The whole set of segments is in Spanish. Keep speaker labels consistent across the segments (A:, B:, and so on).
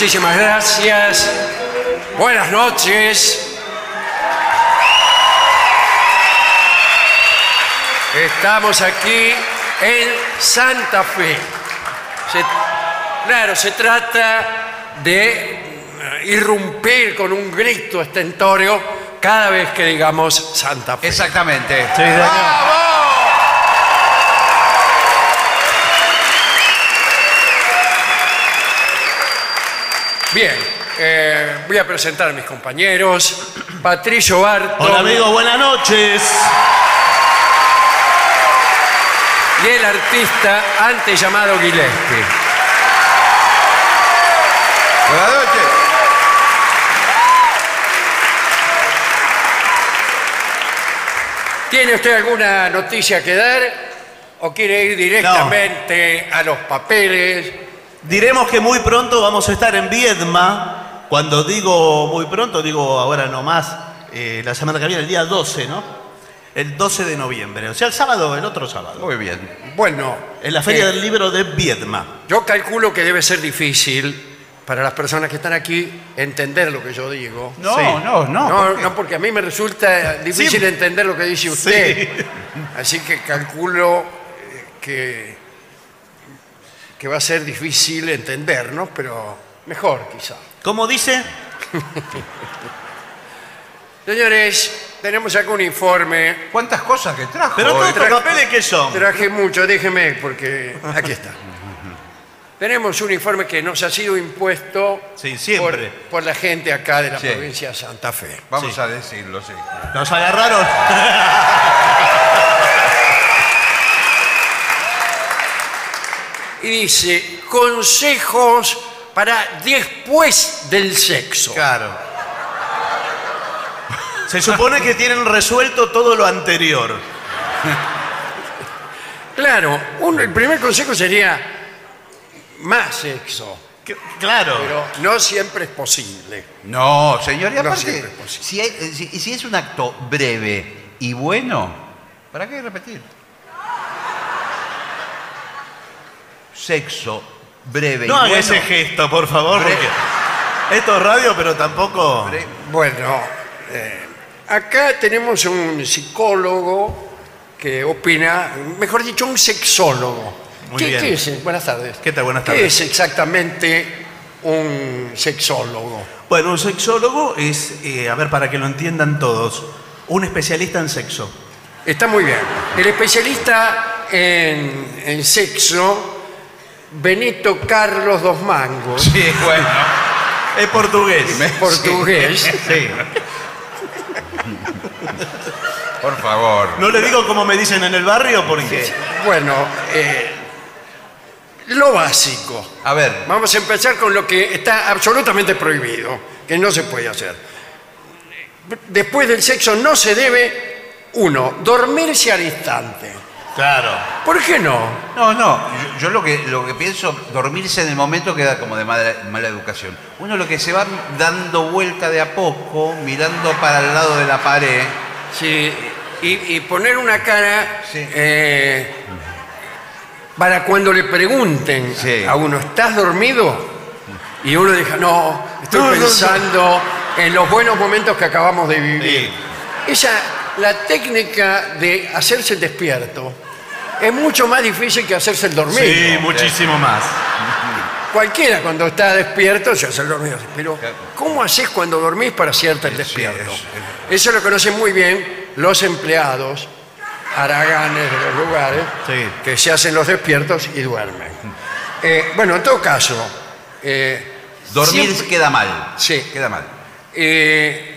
A: Muchísimas gracias. Buenas noches. Estamos aquí en Santa Fe. Se- claro, se trata de eh, irrumpir con un grito estentórea cada vez que digamos Santa Fe.
B: Exactamente.
A: Bien, eh, voy a presentar a mis compañeros. Patricio Barto.
C: Hola amigos, buenas noches.
A: y el artista antes llamado Gillespie.
B: Buenas noches.
A: ¿Tiene usted alguna noticia que dar o quiere ir directamente a los papeles?
C: Diremos que muy pronto vamos a estar en Viedma. Cuando digo muy pronto, digo ahora no más, eh, la semana que viene, el día 12, ¿no? El 12 de noviembre, o sea, el sábado, el otro sábado.
B: Muy bien.
A: Bueno,
C: En la Feria
A: eh,
C: del Libro de Viedma.
A: yo calculo que debe ser difícil para las personas que están aquí entender lo que yo digo.
B: No,
C: Sí.
B: no, no.
A: No,
B: ¿por qué?
A: no, porque a mí me resulta difícil
C: Sí.
A: entender lo que dice usted.
C: Sí.
A: Así que calculo eh, que, que va a ser difícil entender, ¿no? Pero mejor quizá.
C: ¿Cómo dice?
A: Señores, tenemos acá un informe.
B: ¿Cuántas cosas que trajo?
C: Pero todos estos papeles que son.
A: Traje mucho, déjeme, porque aquí está. Tenemos un informe que nos ha sido impuesto
C: Sí,
A: por,
C: siempre.
A: por la gente acá de la
B: Sí.
A: provincia de Santa Fe.
B: Vamos
C: Sí.
B: a decirlo, sí.
C: Nos agarraron.
A: Y dice, consejos para después del sexo.
C: Claro. Se supone que tienen resuelto todo lo anterior.
A: Claro, un- el primer consejo sería más sexo,
C: Que- Claro.
A: pero no siempre es posible.
B: No, señor, y
A: No
B: aparte,
A: siempre es posible.
B: si, hay- eh, si- y si es un acto breve y bueno, ¿para qué repetir? Sexo breve
C: No
B: y
C: haga
B: bueno.
C: ese gesto, por favor,
B: Bre-
C: porque esto es radio, pero tampoco.
B: bre-
A: Bueno, eh, acá tenemos un psicólogo que opina, mejor dicho, un sexólogo.
C: Muy
A: ¿Qué,
C: bien.
A: qué es? Buenas tardes.
C: ¿Qué tal? Buenas
A: ¿Qué
C: tardes.
A: es exactamente un sexólogo?
C: Bueno, un sexólogo es, eh, a ver, para que lo entiendan todos, un especialista en sexo.
A: Está muy bien. El especialista en, en sexo, Benito Carlos Dos Mangos,
B: Sí, bueno.
C: Es portugués.
A: portugués.
C: Sí.
B: Por favor.
C: No le digo como me dicen en el barrio porque...
A: Bueno, eh, lo básico.
B: A ver,
A: Vamos a empezar con lo que está absolutamente prohibido, que no se puede hacer. Después del sexo no se debe, uno, dormirse al instante.
C: Claro.
A: ¿Por qué no?
B: no, no. Yo, yo lo, que, lo que pienso, dormirse en el momento queda como de mala, mala educación. Uno lo que se va dando vuelta de a poco, mirando para el lado de la pared.
A: Sí, y, y poner una cara
B: Sí.
A: eh, para cuando le pregunten
B: Sí.
A: a uno, ¿estás dormido? Y uno dice, no, estoy
C: No, no, no.
A: pensando en los buenos momentos que acabamos de vivir.
C: Sí.
A: Esa, la técnica de hacerse el despierto es mucho más difícil que hacerse el dormido.
C: Sí, muchísimo más.
A: Cualquiera cuando está despierto se hace el dormido. Pero, ¿cómo haces cuando dormís para hacerte el despierto? Eso lo conocen muy bien los empleados haraganes de los lugares
C: Sí.
A: que se hacen los despiertos y duermen. Eh, bueno, en todo caso, eh,
B: Dormir
A: siempre-
B: queda mal.
A: Sí.
B: Queda mal.
A: eh,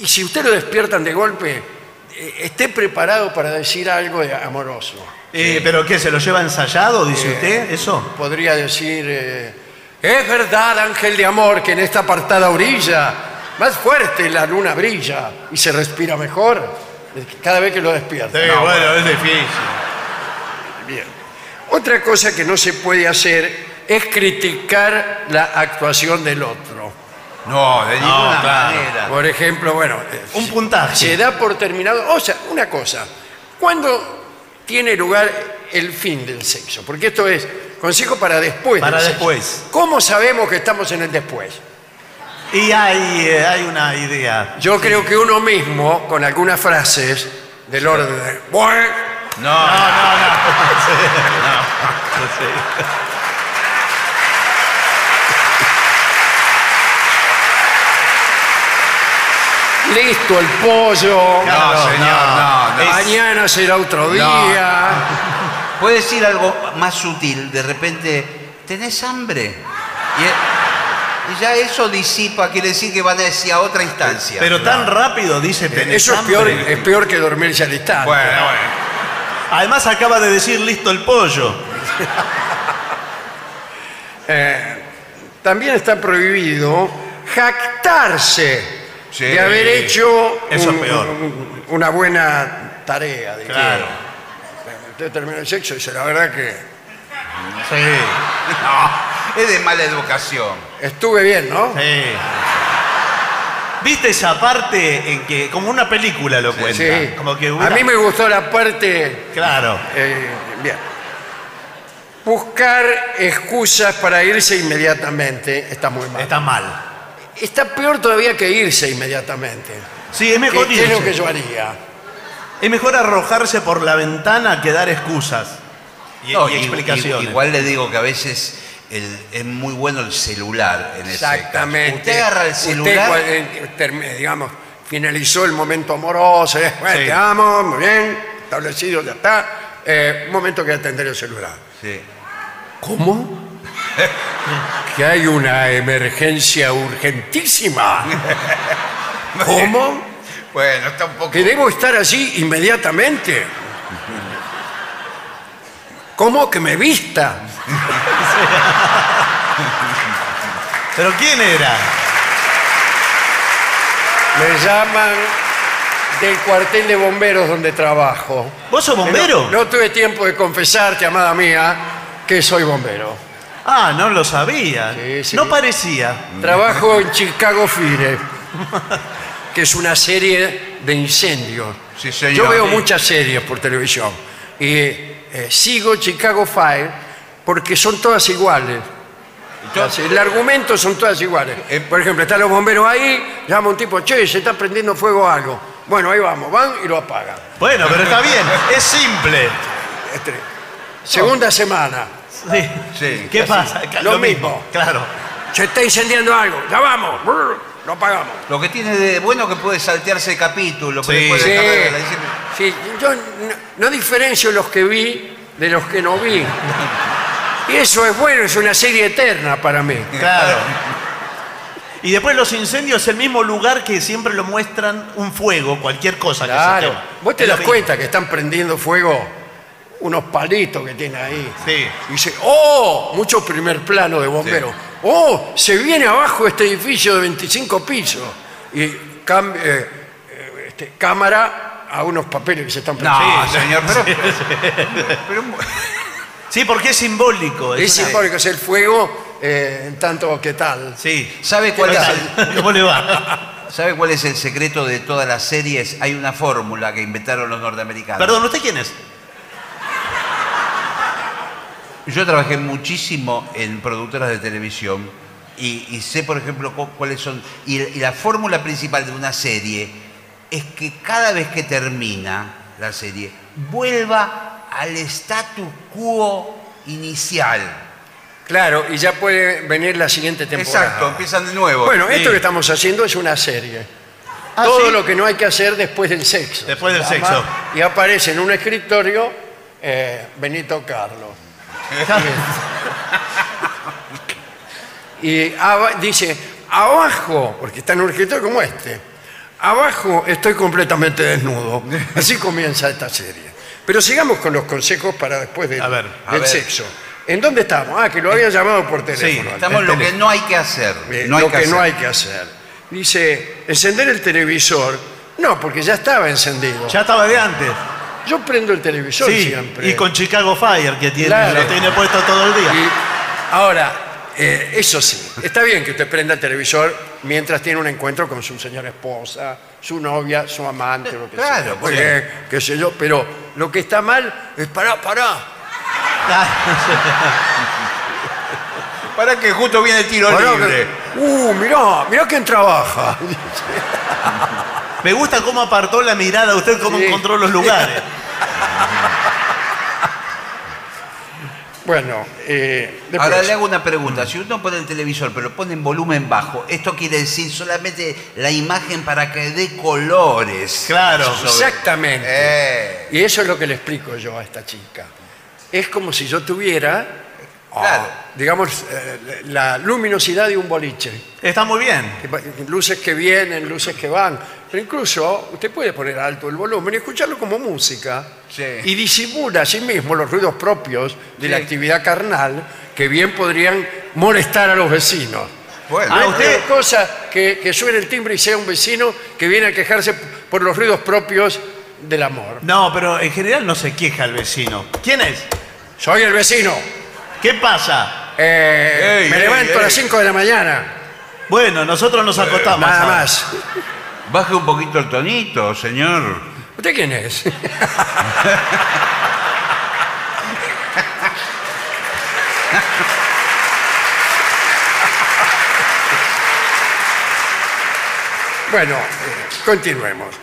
A: y si usted lo despiertan de golpe, esté preparado para decir algo de amoroso.
C: Eh, ¿Pero qué? ¿Se lo lleva ensayado, dice usted? ¿Eso?
A: Podría decir, eh, es verdad, ángel de amor, que en esta apartada orilla, más fuerte la luna brilla y se respira mejor cada vez que lo despierta. No,
C: bueno, es difícil.
A: Bien. Otra cosa que no se puede hacer es criticar la actuación del otro.
B: No, de ninguna
C: claro.
B: manera.
A: Por ejemplo, bueno, eh,
C: Un puntaje.
A: se da por terminado. O sea, una cosa, ¿cuándo tiene lugar el fin del sexo? Porque esto es consejo para después.
C: Para
A: del sexo.
C: después.
A: ¿Cómo sabemos que estamos en el después?
C: Y hay, eh, hay una idea.
A: Yo creo que uno mismo, con algunas frases del orden de, "Bueno,
B: No,
C: No, no, no. Sí,
A: listo el pollo,
B: no, señor, no, no.
A: Mañana será otro día.
B: Puede decir algo más sutil, de repente, ¿tenés hambre? Y, y ya eso disipa, quiere decir que van a decir a otra instancia.
C: Pero tan rápido dice tenés
A: Eso es
C: hambre.
A: peor, es peor que dormirse al instante.
B: Bueno, bueno.
C: Además acaba de decir listo el pollo.
A: Eh, también está prohibido jactarse
B: Sí.
A: de haber hecho
C: Eso es
A: un-
C: peor.
A: un- una buena tarea. digamos.
C: Claro.
A: Usted termina el sexo y dice, la verdad que
C: Sí,
B: No, es de mala educación.
A: estuve bien, ¿no?
C: sí. ¿Viste esa parte en que, como una película lo cuenta?
A: Sí.
C: Como que
A: A mí me gustó la parte...
C: Claro.
A: eh, bien. Buscar excusas para irse inmediatamente está muy mal.
C: Está mal.
A: Está peor todavía que irse inmediatamente.
C: Sí, es mejor
A: ¿Qué, qué es lo
C: irse.
A: que yo haría?
C: Es mejor arrojarse por la ventana que dar excusas y,
B: No,
C: y
B: i-
C: explicaciones.
B: igual le digo que a veces el- es muy bueno el celular en ese caso.
A: Exactamente.
B: Usted agarra el
A: Usted,
B: celular.
A: cua- eh, term- digamos, finalizó el momento amoroso, eh, bueno,
C: Sí.
A: te amo, muy bien, establecido, ya está. Eh, un momento que atender el celular.
B: Sí.
A: ¿Cómo? Que hay una emergencia urgentísima. ¿Cómo?
B: Bueno, está un poco.
A: Que debo estar allí inmediatamente. ¿Cómo que me vista?
C: ¿Pero quién era?
A: Me llaman del cuartel de bomberos donde trabajo.
C: ¿Vos sos bombero?
A: No, no tuve tiempo de confesarte, amada mía, que soy bombero.
C: Ah, no lo sabía.
A: Sí, sí.
C: No parecía.
A: Trabajo en Chicago Fire, que es una serie de incendios.
B: Sí, señor.
A: Yo veo muchas series por televisión y eh, sigo Chicago Fire porque son todas iguales. Las- El argumento son todas iguales.
B: Eh,
A: Por ejemplo, están los bomberos ahí, llama un tipo, che, se está prendiendo fuego algo. Bueno, ahí vamos, van y lo apagan.
C: Bueno, pero está bien, es simple.
A: Este, segunda semana,
C: Sí.
B: Sí,
C: ¿Qué
B: casi.
C: pasa?
A: Lo mismo.
C: Claro.
A: se está incendiando algo, ya vamos, brr, lo apagamos.
B: Lo que tiene de bueno que puede saltearse el capítulo,
C: Sí.
A: Sí, sí, yo no, no diferencio los que vi de los que no vi. Y eso es bueno, es una serie eterna para mí.
C: Claro. Y después los incendios es el mismo lugar que siempre lo muestran un fuego, cualquier cosa que se
A: Claro.
C: quema.
A: Vos te
C: Es lo
A: das
C: mismo.
A: cuenta que están prendiendo fuego unos palitos que tiene ahí.
C: Sí.
A: Y dice, ¡oh! Mucho primer plano de bomberos. ¡Oh! Se viene abajo este edificio de 25 pisos. Y cam- eh, eh, este, cámara a unos papeles que se están
B: No,
C: Sí,
B: señor, pero, pero-
C: Sí, porque es simbólico.
A: Es
C: una-
A: simbólico, es el fuego eh, en tanto que tal.
C: Sí.
B: ¿sabe
C: ¿Qué
B: cuál, es
C: tal?
B: el,
C: ¿Cómo le va?
B: ¿sabe cuál es el secreto de todas las series? Hay una fórmula que inventaron los norteamericanos.
C: Perdón, ¿usted quién es?
B: Yo trabajé muchísimo en productoras de televisión y, y sé, por ejemplo, cu- cuáles son. Y, y la fórmula principal de una serie es que cada vez que termina la serie, vuelva al status quo inicial.
A: Claro, y ya puede venir la siguiente temporada.
B: Exacto, empiezan de nuevo.
A: Bueno, esto
C: Sí.
A: que estamos haciendo es una serie.
C: Ah,
A: Todo
C: ¿sí?
A: lo que no hay que hacer después del sexo.
C: Después del
A: Se llama,
C: sexo.
A: Y aparece en un escritorio eh, Benito Carlos. Y dice, abajo, porque está en un escritorio como este, abajo estoy completamente desnudo. Así comienza esta serie. Pero sigamos con los consejos para después del,
C: A ver,
B: a
A: del
B: ver.
A: sexo. ¿En dónde estamos? Ah, que lo habían llamado por teléfono.
B: Estamos en lo que no hay que hacer.
A: Eh,
B: no hay
A: lo que,
B: que
A: no
B: hacer.
A: hay que hacer. Dice, encender el televisor. No, porque ya estaba encendido.
C: Ya estaba de antes.
A: Yo prendo el televisor
C: Sí,
A: siempre.
C: y con Chicago Fire, que tiene,
A: Claro.
C: lo tiene puesto todo el día.
A: Y ahora, eh, eso sí, está bien que usted prenda el televisor mientras tiene un encuentro con su señora esposa, su novia, su amante, lo que
B: Claro,
A: sea.
B: pues.
A: Eh, qué sé yo, pero lo que está mal es pará, pará.
B: Para que justo viene el tiro
A: pará,
B: libre.
A: que- uh, mirá, mirá quién trabaja.
C: Me gusta cómo apartó la mirada usted, cómo
A: Sí.
C: encontró los lugares.
A: Bueno, eh, después,
B: Ahora le hago una pregunta. Si uno pone el televisor pero lo pone en volumen bajo, esto quiere decir solamente la imagen para que dé colores.
C: Claro.
B: Sobre-
A: Exactamente.
B: Eh,
A: Y eso es lo que le explico yo a esta chica. Es como si yo tuviera,
B: Claro.
A: ah, digamos, eh, la luminosidad de un boliche.
C: Está muy bien.
A: Que va- Luces que vienen, luces que van. Pero incluso usted puede poner alto el volumen y escucharlo como música.
B: Sí.
A: Y disimula a sí mismo los ruidos propios de la
B: Sí.
A: actividad carnal que bien podrían molestar a los vecinos.
B: bueno,
A: No
C: Ah,
A: es
C: usted-
A: peor cosa que, que suene el timbre y sea un vecino que viene a quejarse por los ruidos propios del amor.
C: No, pero en general no se queja el vecino. ¿Quién es?
A: Soy el vecino.
C: ¿Qué pasa?
A: Eh,
B: Ey,
A: me
B: ey,
A: levanto a
B: ey.
A: las 5 de la mañana.
C: Bueno, nosotros nos acostamos.
A: Nada
C: ahora.
A: más.
B: baje un poquito el tonito, señor.
A: ¿Usted quién es? bueno, eh, continuemos.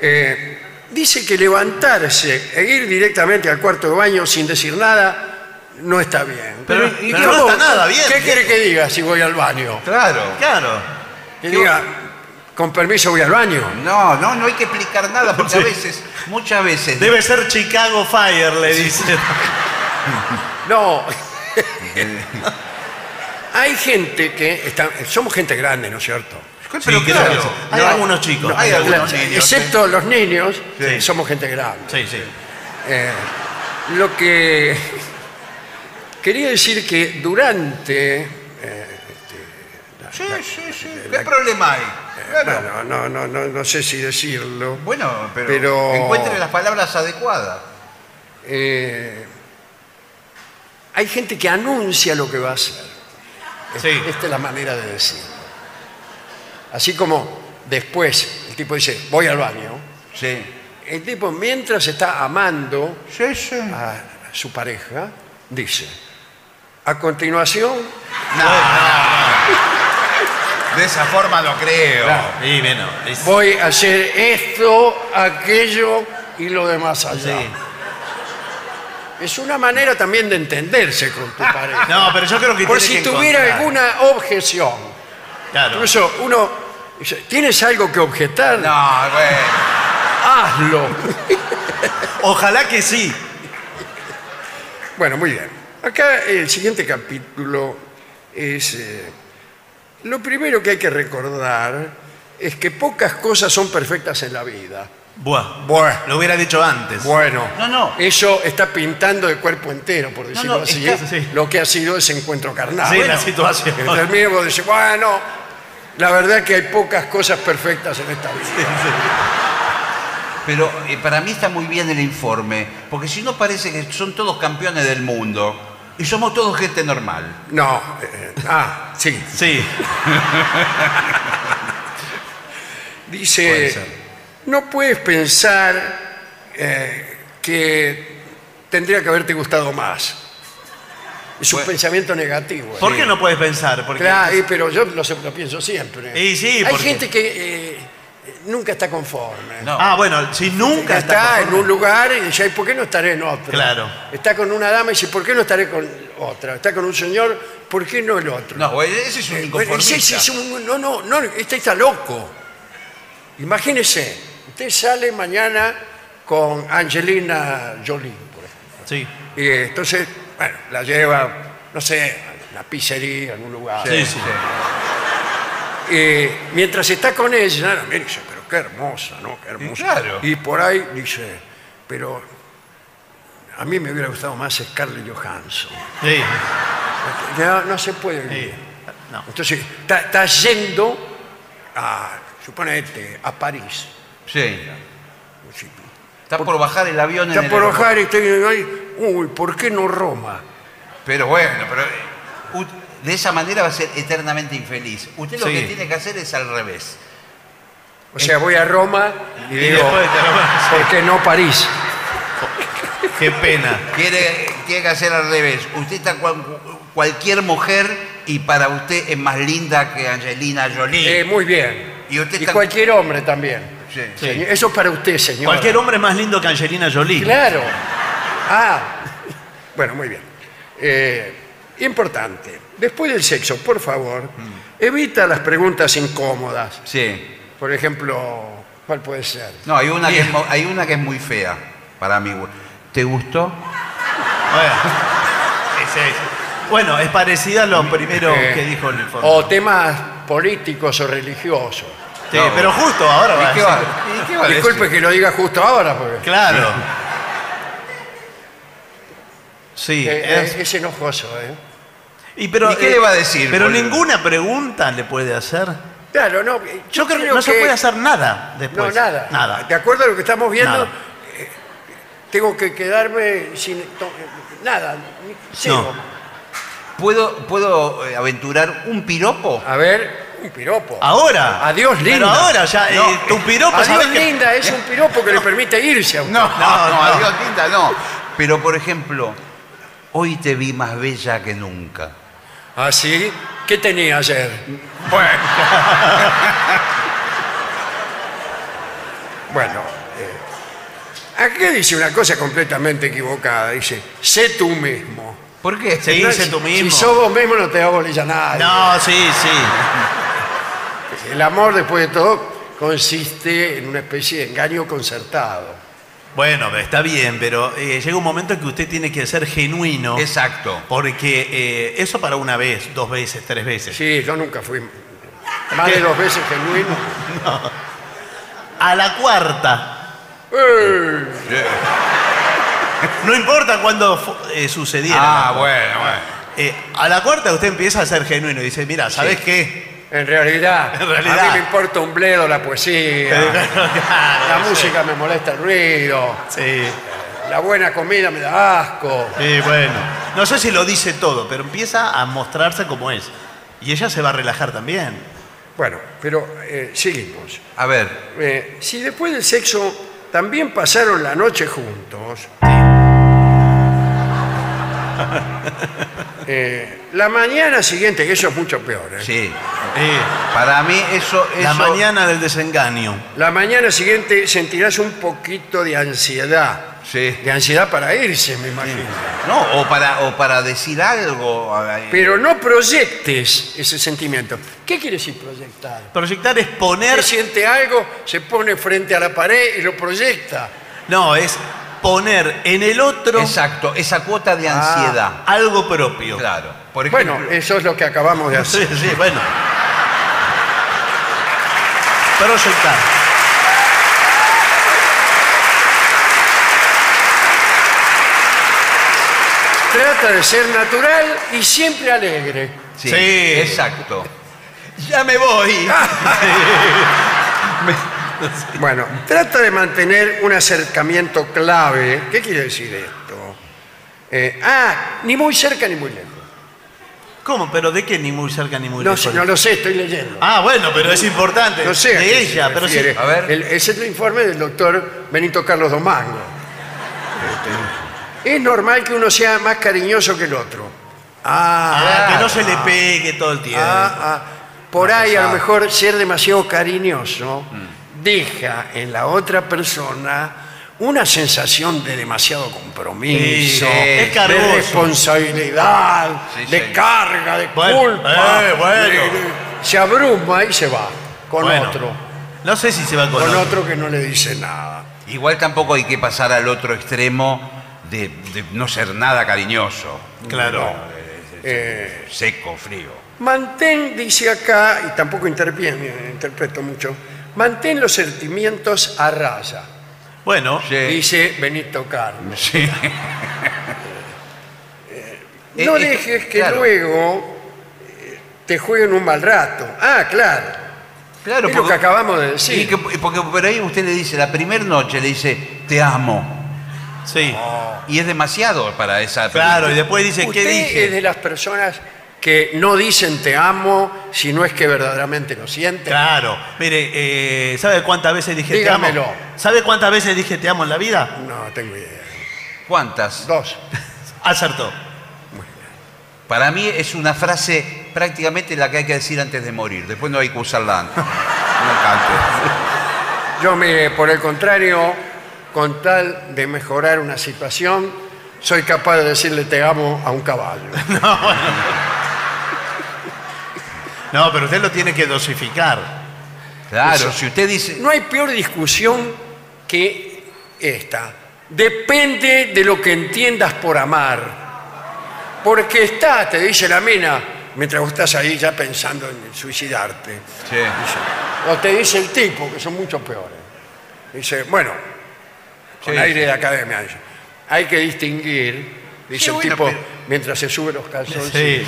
A: Eh, dice que levantarse e ir directamente al cuarto de baño sin decir nada no está bien.
C: Pero-
A: ¿y
C: pero no está nada bien.
A: ¿Qué quiere que diga si voy al baño?
B: Claro.
C: Claro.
A: Que diga, con permiso voy al baño.
B: No, no, no hay que explicar nada porque a veces, muchas veces.
C: Debe ser Chicago Fire, le dicen.
A: No. Hay gente que está, somos gente grande, ¿no es cierto?
B: Pero
C: Sí,
B: claro.
C: creo que sí. Hay
B: No,
C: algunos chicos.
B: Hay algunos niños.
A: excepto los niños,
C: Sí.
A: somos gente grande.
C: Sí, sí.
A: Eh, lo que quería decir que durante eh,
B: Sí, sí, sí. ¿Qué problema hay? Claro.
A: bueno, no, no, no, no sé si decirlo.
B: Bueno, pero,
A: Pero-
B: encuentre las palabras adecuadas.
A: eh, hay gente que anuncia lo que va a hacer.
C: Sí.
A: Esta es la manera de decirlo. Así como después el tipo dice, voy al baño.
B: Sí.
A: El tipo, mientras está amando
B: Sí, sí.
A: a su pareja, dice, a continuación,
B: de esa forma lo creo.
A: Claro.
C: Y bueno, es-
A: Voy a hacer esto, aquello y lo demás allá.
C: sí.
A: Es una manera también de entenderse con tu pareja.
C: No, pero yo creo que
A: Por
C: tiene
A: si
C: que
A: tuviera
C: encontrar.
A: alguna objeción.
C: Claro.
A: Incluso uno dice, ¿tienes algo que objetar?
B: No, bueno.
A: Hazlo.
C: Ojalá que sí.
A: Bueno, muy bien. Acá el siguiente capítulo es... eh, lo primero que hay que recordar es que pocas cosas son perfectas en la vida.
C: Buah.
A: Bueno.
C: Lo hubiera dicho antes.
A: Bueno,
B: No, no.
A: eso está pintando de cuerpo entero, por decirlo
B: no,
A: así,
B: está-
C: sí.
A: lo que ha sido ese encuentro carnal.
C: Sí,
A: Bueno,
C: la situación.
A: que termine vos decís, bueno, la verdad es que hay pocas cosas perfectas en esta vida.
B: Pero eh, para mí está muy bien el informe, porque si no parece que son todos campeones del mundo y somos todos gente normal.
A: No, eh, ah, sí.
C: Sí.
B: Puede
A: Dice,
B: ser.
A: no puedes pensar eh, que tendría que haberte gustado más. Es un pensamiento negativo.
C: ¿Por qué no puedes pensar? Porque
A: Claro, pero yo lo, sé- lo pienso siempre.
C: Y sí,
A: Hay
C: porque-
A: gente que eh, nunca está conforme.
B: No.
C: Ah, bueno, si nunca
A: está,
C: está,
A: en
C: conforme-
A: un lugar y dice, "Ay, ¿por qué no estaré en otro?
C: Claro.
A: Está con una dama y dice, ¿por qué no estaré con otra? Está con un señor, ¿por qué no el otro?
B: No, ese es un
A: Eh, bueno, ese-
B: inconformista.
A: ese es un- no, no, no, este está loco. Imagínese, usted sale mañana con Angelina Jolie, por ejemplo.
C: Sí.
A: Y eh, entonces, bueno, la lleva, no sé, a una pizzería, en un lugar.
C: Sí, sí.
A: Eh, mientras está con ella, la mira dice, pero qué hermosa, ¿no? Qué hermosa.
B: Y claro.
A: Y por ahí dice, pero a mí me hubiera gustado más Scarlett Johansson.
C: Sí.
A: Ya no se puede
C: Sí.
A: vivir.
C: No.
A: Entonces, está, yendo a, suponete, a París.
B: Sí. Está por bajar el avión en
A: Está
B: el
A: por
B: aeropuerto.
A: bajar y está ahí, uy, ¿por qué no Roma?
B: Pero bueno, pero eh, de esa manera va a ser eternamente infeliz. Usted lo
C: Sí.
B: que tiene que hacer es al revés.
A: O sea, voy a Roma y,
C: Y
A: digo,
C: después
A: ¿por qué no París?
C: Qué pena.
B: Quiere, tiene que hacer al revés. Usted está con cualquier mujer y para usted es más linda que Angelina Jolie.
A: Eh, muy bien.
B: Y usted
A: Y
B: está-
A: cualquier hombre también.
B: Sí.
C: Sí.
A: Eso es para usted, señor.
C: Cualquier hombre es más lindo que Angelina Jolie.
A: Claro. Ah, bueno, muy bien. Eh, importante. Después del sexo, por favor,
B: Mm.
A: evita las preguntas incómodas.
B: Sí.
A: Por ejemplo, ¿cuál puede ser?
B: No, hay una, que es, mo- hay una que es muy fea para mí. ¿Te gustó?
C: Bueno, es. Bueno, es parecida a lo primero
A: Eh,
C: que dijo el informe.
A: O temas políticos o religiosos.
C: Sí,
B: No,
C: pero justo ahora va
B: ¿Y
C: a
B: qué
C: ser-
B: va, ¿y qué va a
A: Disculpe
B: decir?
A: que lo diga justo ahora, porque
C: Claro. Sí.
A: eh,
C: es-
A: es, es enojoso. ¿eh?
C: Y pero,
B: ¿Y qué
C: eh,
B: le va a decir,
C: Pero
B: boludo?
C: ninguna pregunta le puede hacer.
A: Claro, no.
C: Yo creo que no se puede hacer nada después.
A: No, nada.
C: Nada.
A: De acuerdo a lo que estamos viendo, eh, tengo que quedarme sin to- eh, nada, cero.
B: ¿Puedo, ¿Puedo eh, aventurar un piropo?
A: A ver, un piropo.
C: Ahora.
A: Adiós, linda.
C: Pero ahora ya,
B: No,
C: eh, tu piropo,
A: Adiós, linda, es un piropo que le permite irse a usted.
B: No, no,
C: No, no.
B: adiós, Tinta, no. Pero, por ejemplo, hoy te vi más bella que nunca.
A: ¿Ah, sí? ¿Qué tenía ayer?
B: Bueno.
A: Bueno, eh, aquí dice una cosa completamente equivocada. Dice, sé tú mismo.
B: ¿Por qué?
C: Sé
A: si-
C: tú mismo.
A: Si sos vos mismo no te da bolilla a nadie.
C: No, sí, sí.
A: El amor, después de todo, consiste en una especie de engaño concertado.
C: Bueno, está bien, pero eh, llega un momento en que usted tiene que ser genuino.
B: Exacto.
C: Porque eh, eso para una vez, dos veces, tres veces.
A: Sí, yo nunca fui más de dos veces genuino.
C: A la cuarta,
A: ¡Eh!
C: no importa cuándo eh, sucediera.
B: Ah, bueno, bueno.
C: Eh, a la cuarta usted empieza a ser genuino y dice, mira, ¿sabes qué?
A: En realidad,
C: En realidad.
A: a mí me importa un bledo la poesía, la música me molesta el ruido,
C: Sí,
A: la buena comida me da asco.
C: sí, bueno. No sé si lo dice todo, pero empieza a mostrarse como es. Y ella se va a relajar también.
A: Bueno, pero eh, seguimos.
B: A ver,
A: Eh, si después del sexo también pasaron la noche juntos, eh, la mañana siguiente, que eso es mucho peor, ¿eh?
B: sí.
C: Eh,
B: Para mí eso,
C: la
B: eso-
C: mañana del desengaño.
A: La mañana siguiente sentirás un poquito de ansiedad.
B: Sí.
A: De ansiedad para irse, me imagino.
B: No, o para, o para decir algo. eh,
A: Pero no proyectes ese sentimiento. ¿Qué quiere decir proyectar?
C: Proyectar es
A: Él
C: poner.
A: siente algo, se pone frente a la pared y lo proyecta.
C: No, es poner en el otro
B: Exacto, esa cuota de ansiedad.
C: algo propio.
B: Claro. Por ejemplo,
A: Bueno, eso es lo que acabamos de hacer.
C: Sí, sí, bueno. Proyectar.
A: Trata de ser natural y siempre alegre.
B: sí,
C: Sí.
B: exacto.
C: Ya me voy.
A: Bueno, trata de mantener un acercamiento clave. ¿Qué quiere decir esto? Eh, ah, ni muy cerca ni muy lejos.
C: ¿Cómo? ¿Pero de qué? Ni muy cerca ni muy
A: No,
C: lejos.
A: sé, no lo sé, estoy leyendo.
C: Ah, bueno, pero es importante.
A: No sé a
C: de ella, pero sí.
A: refiere.
B: A ver.
A: El- ese es el informe del doctor Benito Carlos Domango. Este, es normal que uno sea más cariñoso que el otro. Ah,
C: Ah, que no se le pegue todo el tiempo.
A: ah, ah. Por ahí a lo mejor ser demasiado cariñoso deja en la otra persona una sensación de demasiado compromiso,
C: Sí, es
A: de
C: cargoso.
A: responsabilidad,
B: Sí,
A: de
B: señor.
A: carga, de
C: Bueno,
A: culpa.
C: eh, bueno.
A: De- de- se abruma y se va con
C: Bueno,
A: otro,
C: No sé si se va con,
A: con
C: otro.
A: otro que no le dice nada.
B: Igual tampoco hay que pasar al otro extremo de, de no ser nada cariñoso.
C: Claro.
A: Eh,
B: Seco, frío.
A: Mantén, dice acá, y tampoco interviene, interpreto mucho, mantén los sentimientos a raya,
C: Bueno,
B: Sí.
A: dice Benito Carlos.
B: Sí.
A: No
B: Eh, eh,
A: dejes que
B: claro.
A: luego eh, te jueguen un mal rato. Ah, claro.
B: Claro,
A: es lo que acabamos de decir.
B: y que- porque por ahí usted le dice, la primera noche le dice, te amo.
C: sí.
B: Y es demasiado para esa
C: Claro, y después dice,
A: Usted
C: ¿qué
A: es
C: dije?
A: de las personas que no dicen te amo si no es que verdaderamente lo sienten.
C: Claro. Mire, eh, ¿sabe cuántas veces dije
A: Dígamelo.
C: te amo? ¿Sabe cuántas veces dije te amo en la vida?
A: No tengo idea.
B: ¿Cuántas?
A: Dos.
C: Acertó.
B: Para mí es una frase prácticamente la que hay que decir antes de morir. Después no hay que usarla antes. No.
A: Yo, mire, por el contrario, con tal de mejorar una situación, soy capaz de decirle te amo a un caballo.
C: No, pero usted lo tiene que dosificar.
B: Claro, si usted dice,
A: No hay peor discusión que esta. Depende de lo que entiendas por amar. Porque está, te dice la mina, mientras vos estás ahí ya pensando en suicidarte.
B: Sí.
A: O te dice el tipo, que son muchos peores. Dice, bueno, con
B: Sí,
A: aire
B: sí.
A: de academia, dice, hay que distinguir, dice el tipo mientras se sube los calzones,
C: Sí.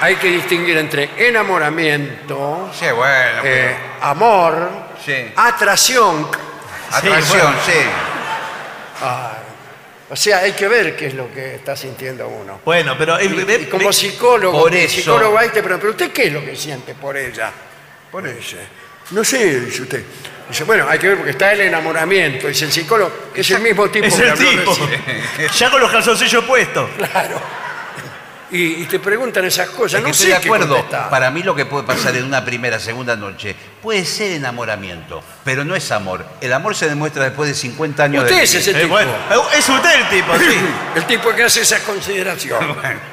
A: hay que distinguir entre enamoramiento,
B: Sí, bueno,
A: eh, amor,
B: Sí.
A: atracción.
B: atracción, sí.
A: O sea, hay que ver qué es lo que está sintiendo uno.
C: Bueno, pero... eh,
A: Y,
C: ve-
A: y como
C: ve-
A: psicólogo,
B: por
A: el
B: eso-
A: psicólogo ahí te pregunta, pero usted qué es lo que siente por ella? Por ella. No sé, dice usted. Dice, bueno, hay que ver porque está el enamoramiento. Dice el psicólogo, que es el mismo tipo
C: es
A: que
C: el
A: habló
C: tipo.
A: recién.
C: ya con los calzoncillos puestos.
A: Claro. Y, y te preguntan esas cosas.
B: Es que
A: no
B: estoy
A: sé
B: de
A: qué
B: acuerdo.
A: contestar.
B: Para mí lo que puede pasar en una primera, segunda noche puede ser enamoramiento, pero no es amor. El amor se demuestra después de 50 años
A: Usted
B: de
A: es ese
C: Eh,
A: tipo.
C: bueno, eh, es usted el tipo, sí.
A: El tipo que hace esa consideración.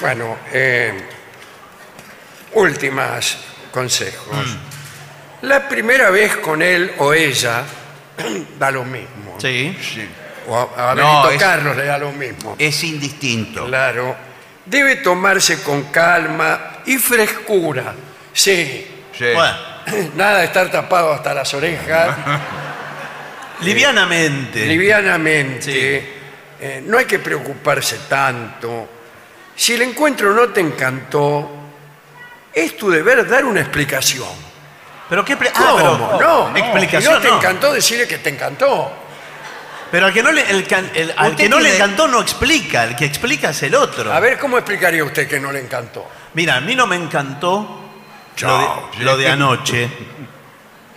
A: Bueno, eh, últimas consejos. La primera vez con él o ella da lo mismo.
C: Sí.
A: O a, a
B: No,
A: Benito
B: es-
A: Carlos le da lo mismo.
B: Es indistinto.
A: Claro. Debe tomarse con calma y frescura. Sí.
B: Sí.
C: Bueno,
A: Nada de estar tapado hasta las orejas.
C: livianamente.
A: livianamente.
C: Sí.
A: Eh, no hay que preocuparse tanto. Si el encuentro no te encantó, es tu deber dar una explicación.
C: Pero qué... pre-
A: ¿Cómo?
C: Ah, pero,
A: no, no.
C: explicación
A: Si no te
C: no.
A: encantó, decirle que te encantó.
C: Pero al que no le, el can- el- al
B: Usted
C: que no le
B: tiene-
C: encantó no explica, el que explica es el otro.
A: A ver, ¿cómo explicaría usted que no le encantó?
C: Mira, a mí no me encantó
A: Chao.
C: lo de, lo de anoche.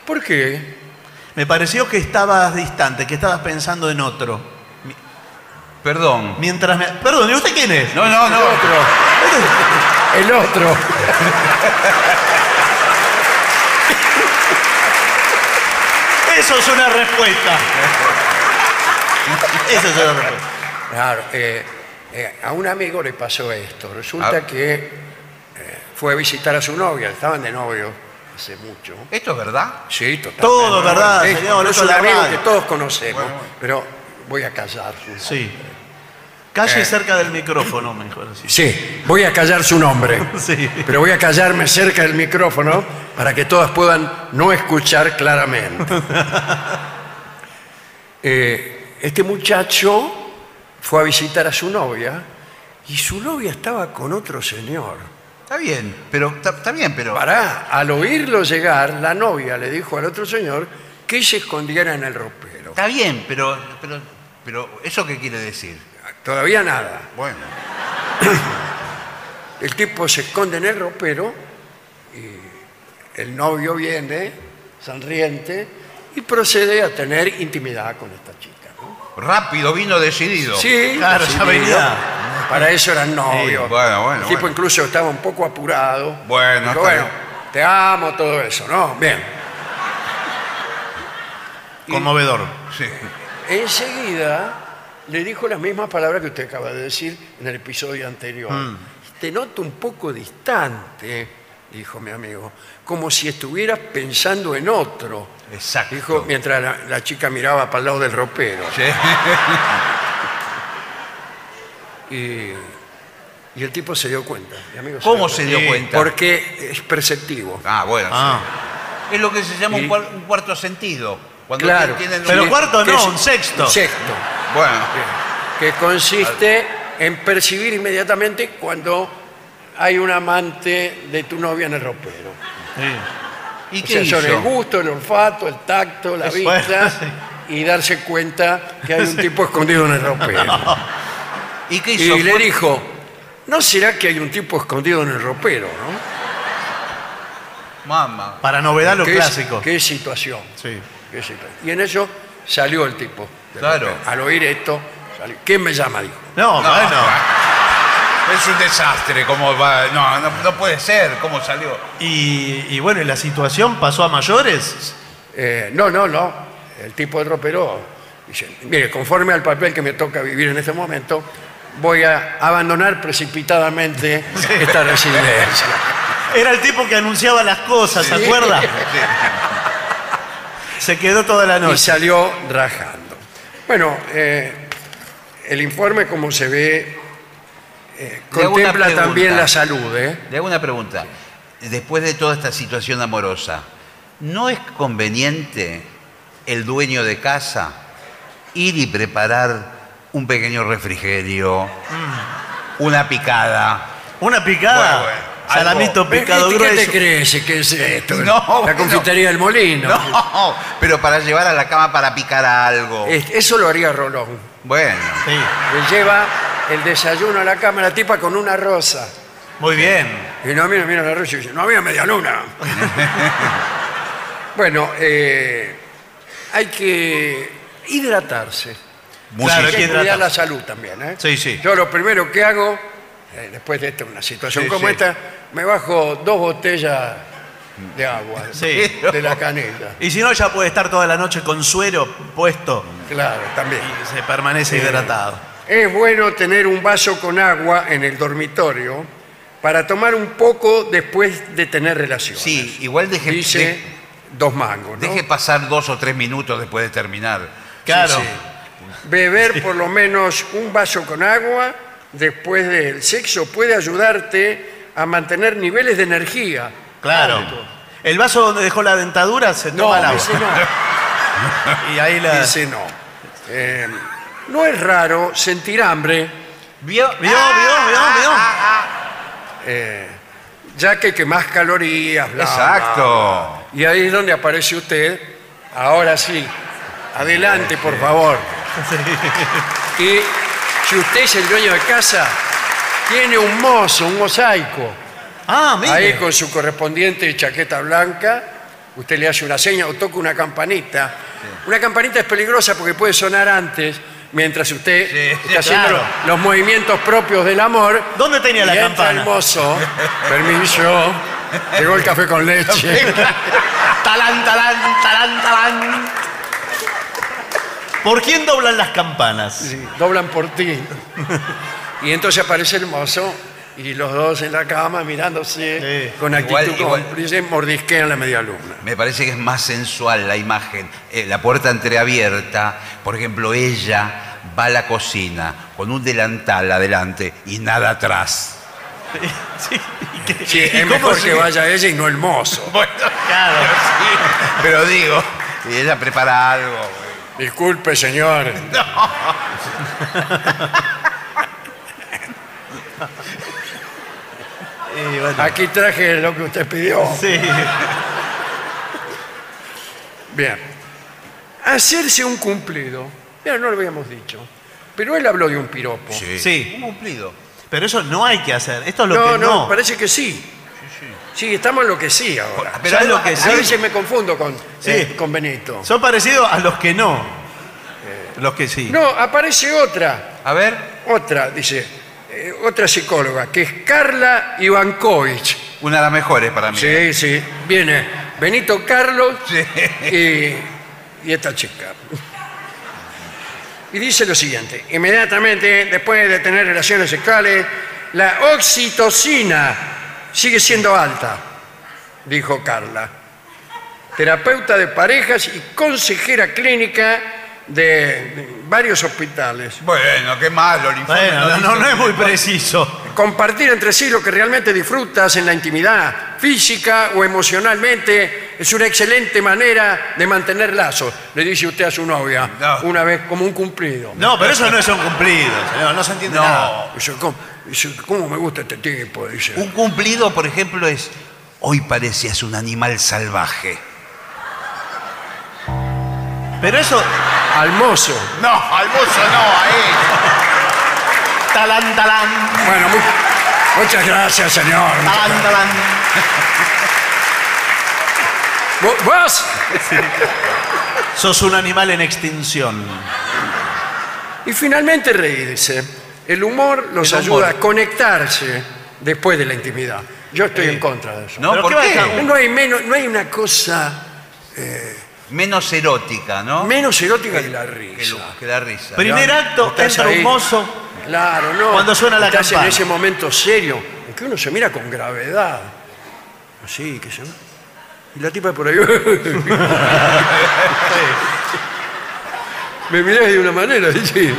A: ¿Por qué?
C: Me pareció que estabas distante, que estabas pensando en otro.
B: Perdón.
C: Mientras me... Perdón, ¿y usted quién es?
B: No, no,
A: El
B: no.
A: otro. El otro.
C: Eso es una respuesta. Eso es una respuesta.
A: Claro, eh, eh, a un amigo le pasó esto. Resulta
B: Ah.
A: que eh, fue a visitar a su novia, estaban de novio hace mucho.
B: ¿Esto es verdad?
A: Sí, totalmente.
C: Todo, ¿verdad,
A: Es,
C: señor?
A: es
C: Esto
A: un
C: es la
A: amigo
C: radio.
A: que todos conocemos,
B: Bueno, bueno.
A: pero voy a callar.
C: Sí. Calle
A: Eh.
C: cerca del micrófono, mejor así.
A: Sí, voy a callar su nombre.
C: Sí.
A: Pero voy a callarme cerca del micrófono para que todas puedan no escuchar claramente. Eh, este muchacho fue a visitar a su novia y su novia estaba con otro señor.
B: Está bien, pero está, está bien, pero.
A: Pará, al oírlo llegar, la novia le dijo al otro señor que se escondiera en el ropero.
B: Está bien, pero, pero, pero ¿eso qué quiere decir?
A: Todavía nada.
B: Bueno.
A: El tipo se esconde en el ropero y el novio viene, sonriente, y procede a tener intimidad con esta chica. ¿no?
B: Rápido, vino decidido.
A: Sí,
C: Claro,
A: decidido. Para eso eran novios.
B: Sí, bueno, bueno,
A: El tipo
B: bueno.
A: incluso estaba un poco apurado.
B: Bueno,
A: Dijo, bueno, te amo, todo eso, ¿no? Bien.
C: Conmovedor.
B: Sí.
A: Enseguida le dijo las mismas palabras que usted acaba de decir en el episodio anterior.
B: Mm.
A: Te noto un poco distante, dijo mi amigo, como si estuvieras pensando en otro.
B: Exacto.
A: Dijo mientras la, la chica miraba para el lado del ropero.
B: Sí.
A: Y, y el tipo se dio cuenta. Mi amigo
B: ¿Cómo se dio cuenta?
A: Porque es perceptivo.
B: Ah, bueno.
C: Ah.
B: sí. Es lo que se llama
A: Y-
B: un, cuar- un cuarto sentido. Cuando
A: Claro.
B: tienen
C: Pero
B: un-
C: cuarto
A: Que
C: no,
A: es-
C: un sexto.
A: Un sexto.
B: Bueno.
A: que consiste en percibir inmediatamente cuando hay un amante de tu novia en el ropero.
C: Sí.
B: ¿Y
A: O
B: qué
A: sea,
B: hizo?
A: sobre el gusto, el olfato, el tacto, la
C: Es
A: vista
C: bueno, sí.
A: y darse cuenta que hay un tipo escondido en el ropero.
B: ¿Y qué hizo?
A: Y le
B: Fue-
A: dijo, ¿no será que hay un tipo escondido en el ropero? ¿no?
B: Mamá.
C: Para novedad lo
A: ¿Qué,
C: clásico.
A: qué situación?
C: Sí.
A: qué situación. Y en eso salió el tipo.
B: Claro.
A: Al oír esto, salió. ¿quién me llama? Dijo.
C: No,
B: No,
C: bueno.
B: Es un desastre, ¿cómo va? No, no, no puede ser, ¿cómo salió?
C: Y, y bueno, ¿y la situación pasó a mayores?
A: Eh, no, no, no. El tipo del ropero dice, mire, conforme al papel que me toca vivir en este momento, voy a abandonar precipitadamente esta residencia.
C: Era el tipo que anunciaba las cosas, ¿se acuerda? Se quedó toda la
A: Y
C: noche.
A: salió rajando. Bueno, eh, el informe, como se ve, eh,
B: Le hago una
A: contempla
B: pregunta.
A: también la salud. ¿eh?
B: Le hago una pregunta. Después de toda esta situación amorosa, ¿no es conveniente el dueño de casa ir y preparar un pequeño refrigerio,
A: Mm.
B: una picada?
C: Una picada.
B: Bueno, bueno,
C: Salamito
B: algo.
C: picado
A: ¿Qué, qué te crees que es esto?
B: No,
A: la
B: bueno.
A: confitería del molino.
B: No, pero para llevar a la cama para picar algo.
A: Es- Eso lo haría Rolón.
B: Bueno,
C: Sí.
A: Le lleva el desayuno a la cama la tipa con una rosa.
C: Muy bien.
A: Y no mira, mira la rosa y dice, no había media luna. bueno, eh, hay que hidratarse.
C: Claro,
A: Hay
C: hay que
A: que cuidar
C: hidratarse.
A: la salud también. ¿eh?
C: Sí, sí.
A: Yo lo primero que hago, eh, después de esta, una situación
B: Sí,
A: como
B: sí.
A: esta, me bajo dos botellas de agua
C: Sí.
A: de la canela.
C: Y si no, ya puede estar toda la noche con suero puesto
A: Claro, también.
C: y se permanece hidratado.
A: Es bueno tener un vaso con agua en el dormitorio para tomar un poco después de tener relaciones.
B: sí, igual deje,
A: Dice
B: de-
A: dos mangos, ¿no?
B: deje pasar dos o tres minutos después de terminar.
C: Claro.
A: sí. Beber por lo menos un vaso con agua después del sexo puede ayudarte a mantener niveles de energía.
C: Claro. El vaso donde dejó la dentadura se
A: No,
C: toma el agua.
A: ese no.
C: Y ahí la.
A: Ese no. Eh, no es raro sentir hambre,
B: ¿Vio?
C: ¿Vio, vio, vio, vio?
A: eh, ya que quemás calorías. bla, bla,
B: Exacto.
A: Y ahí es donde aparece usted. Ahora sí. Adelante, por favor. Y si usted es el dueño de casa, tiene un mozo, un mosaico.
C: Ah, mire.
A: Ahí con su correspondiente chaqueta blanca, usted le hace una seña o toca una campanita Una campanita es peligrosa porque puede sonar antes mientras usted
B: Sí,
A: está haciendo
C: claro.
A: los, los movimientos propios del amor.
C: ¿Dónde tenía la
A: y entra
C: campana?
A: el mozo, permiso, llegó el café con leche.
C: Talán, talán, talán, talán. ¿Por quién doblan las campanas?
A: Sí, doblan por ti. Y entonces aparece el mozo y los dos en la cama mirándose
C: Sí.
A: con actitud
B: Igual- igual.
A: cómplice, mordisquean la media luna.
B: Me parece que es más sensual la imagen. Eh, la puerta entreabierta, por ejemplo, ella va a la cocina con un delantal adelante y nada atrás.
C: Sí, ¿y qué-
A: Sí,
C: y
A: es
C: cómo
A: mejor que vaya ella y no el mozo.
B: Bueno,
C: Claro.
B: sí, pero digo, y ella prepara algo.
A: Disculpe, señor.
C: Y bueno,
A: Aquí traje lo que usted pidió.
C: sí.
A: Bien. Hacerse un cumplido. Ya no lo habíamos dicho. Pero él habló de un piropo.
C: Sí.
B: Un cumplido.
C: Pero eso no hay que hacer. Esto es lo
A: no,
C: que
A: no,
C: no.
A: parece que sí. Sí, estamos en lo que sí ahora.
B: Pero
C: ¿Sabes
B: hay-
C: lo que
A: A
C: sí?
A: veces me confundo con,
C: Sí.
A: eh, con Benito.
C: Son parecidos a los que no. Los que sí.
A: No, aparece otra.
B: A ver,
A: Otra, dice, eh, otra psicóloga, que es Carla Ivankovich.
B: una de las mejores para mí.
A: Sí, sí. Viene Benito Carlos
B: Sí.
A: y, y esta chica. Y dice lo siguiente, inmediatamente después de tener relaciones sexuales, la oxitocina sigue siendo alta, dijo Carla, terapeuta de parejas y consejera clínica de, de varios hospitales.
B: Bueno, qué malo el informe.
C: Bueno, no, no, no es muy preciso.
A: Compartir entre sí lo que realmente disfrutas en la intimidad, física o emocionalmente, es una excelente manera de mantener lazos, le dice usted a su novia,
B: No.
A: una vez como un cumplido.
C: No, pero eso no es un cumplido, señor. No se entiende
B: No.
C: nada.
A: Dice, ¿cómo, dice, ¿cómo me gusta este tipo? Dice.
B: Un cumplido, por ejemplo, es hoy parecías un animal salvaje.
C: Pero eso.
A: Al mozo.
B: No, al mozo no, a él.
C: Talán, talán.
A: Bueno, mu- muchas gracias, señor.
C: Talán, talán.
A: ¿Vo- ¿Vos?
C: Sos un animal en extinción.
A: Y finalmente reírse. El humor los
C: El humor.
A: ayuda a conectarse después de la intimidad. Yo estoy en contra de eso.
B: ¿No?
C: ¿Pero
B: ¿Por
C: qué va a?
A: No hay, menos, no hay una cosa
B: Menos erótica, ¿no?
A: menos erótica que la
B: que,
A: risa.
B: lo- que la risa.
C: Primer acto,
A: Estás
C: entra
A: ahí.
C: un mozo.
A: Claro, no.
C: Cuando suena la
A: Estás
C: campana.
A: en ese momento serio, en que uno se mira con gravedad. Así, que se... Y la tipa por ahí... Me mirás de una manera, sí.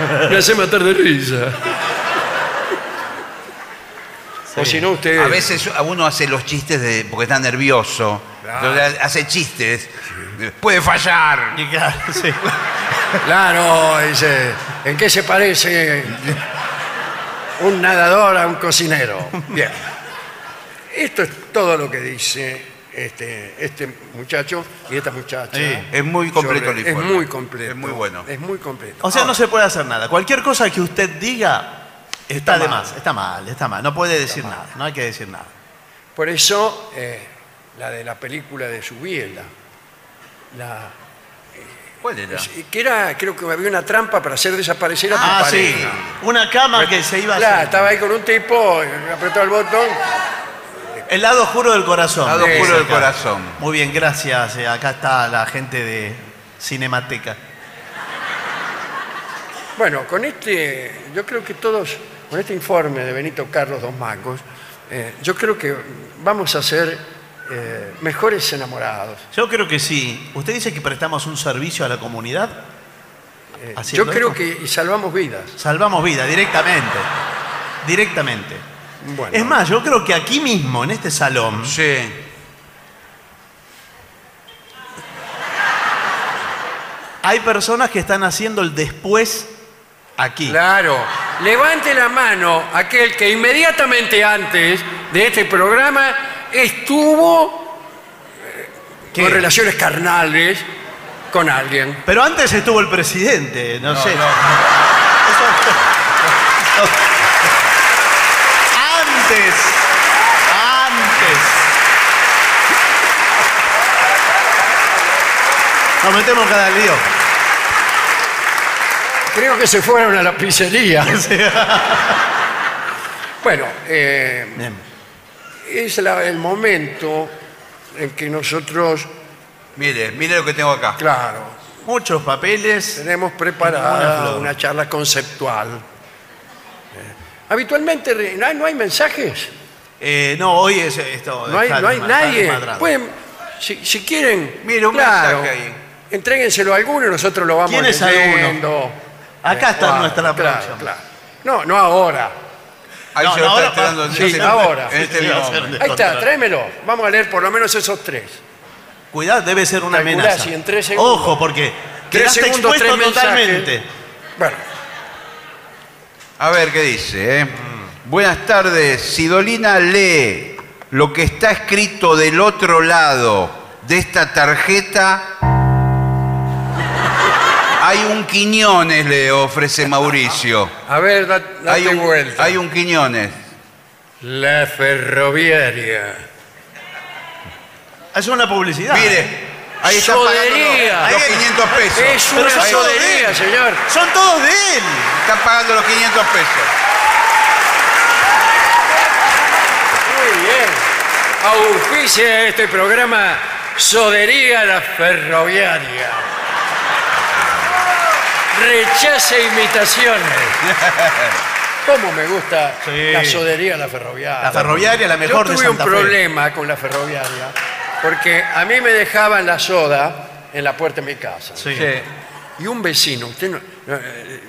A: Me hace matar de risa. O si no, usted...
B: A veces uno hace los chistes de porque está nervioso.
A: Claro.
B: Entonces hace chistes. Puede fallar.
C: Y claro, sí.
A: Claro, dice, ¿en qué se parece un nadador a un cocinero? Bien. Esto es todo lo que dice este, este muchacho y esta muchacha.
C: Sí,
B: es muy completo el
A: Es
B: informe.
A: muy completo.
B: Es muy bueno.
A: Es muy completo.
C: O sea, no se puede hacer nada. Cualquier cosa que usted diga está, de
A: mal.
C: más. Está mal, está mal. No puede decir nada. No hay que decir nada.
A: Por eso, eh, la de la película de Subiela, la,
B: ¿Cuál era?
A: que era, creo que había una trampa para hacer desaparecer a tu
C: Ah, sí. Una cama que se iba a
A: Claro,
C: hacer.
A: estaba ahí con un tipo, apretó el botón.
C: El lado oscuro del corazón.
B: Lado
A: Sí,
B: oscuro del
C: Acá.
B: corazón.
C: Muy bien, gracias. Eh, Acá está la gente de Cinemateca.
A: Bueno, con este, yo creo que todos, con este informe de Benito Carlos Dos Mangos, eh, yo creo que vamos a ser eh, mejores enamorados.
C: Yo creo que sí. ¿Usted dice que prestamos un servicio a la comunidad?
A: Eh,
C: ¿Haciendo
A: yo creo
C: esto?
A: que y salvamos vidas.
C: Salvamos vida directamente. Directamente.
A: Bueno,
C: Es más, yo creo que aquí mismo, en este salón,
B: Sí.
C: hay personas que están haciendo el después aquí.
A: Claro, levante la mano aquel que inmediatamente antes de este programa estuvo eh,
C: ¿Qué?
A: con relaciones carnales con alguien.
C: Pero antes estuvo el presidente, no, sé.
B: no.
C: Antes. Antes. Nos metemos cada lío.
A: Creo que se fueron a la pizzería. Bueno, eh, es la- el momento en que nosotros,
B: Mire, mire lo que tengo acá.
A: claro,
C: Muchos papeles.
A: tenemos preparada
C: flor.
A: una charla conceptual. Eh, habitualmente no hay, no hay mensajes,
C: Eh, no, hoy es esto.
A: no hay, no hay nadie. Pueden, si, si quieren,
B: Mire, un
A: claro,
B: mensaje ahí.
A: entréguenselo a alguno y nosotros lo vamos
C: ¿Quién es
A: leyendo.
C: Acá está
A: Claro,
C: nuestra
A: claro,
C: producción.
A: claro. No, no ahora.
B: Ahí
C: No,
B: se
C: no,
B: lo
C: ahora
B: está esperando. en
A: sí,
B: este-
A: ahora.
B: En este
C: Sí,
A: Ahí está, tráemelo. Vamos a leer por lo menos esos tres.
C: Cuidado, debe ser una
A: Calculá
C: amenaza.
A: si en tres segundos-
C: Ojo, porque
A: Tres
C: quedaste
A: segundos,
C: expuesto
A: tres mensajes.
C: totalmente.
A: Bueno,
B: A ver qué dice. ¿eh? Buenas tardes. Sidolina lee lo que está escrito del otro lado de esta tarjeta. Hay un Quiñones, le ofrece Mauricio.
A: a ver, da- date
B: Hay un,
A: vuelta.
B: hay un Quiñones.
A: La ferroviaria.
C: Es una publicidad.
B: Mire, ahí está
A: Sodería.
B: los, los
C: Ahí-
B: 500 pesos.
A: Es una sodería, señor.
C: Son todos de él.
B: Está pagando los 500 pesos.
A: Muy bien. Auspicia este programa Sodería la Ferroviaria. Rechace imitaciones. ¿Cómo me gusta
C: Sí.
A: la sodería la ferroviaria?
C: La ferroviaria, la mejor
A: Yo
C: de
A: tuve
C: Santa
A: un
C: Fe.
A: problema con la ferroviaria porque a mí me dejaban la soda en la puerta de mi casa.
C: Sí.
B: Sí.
A: Y un vecino, usted no, no, eh,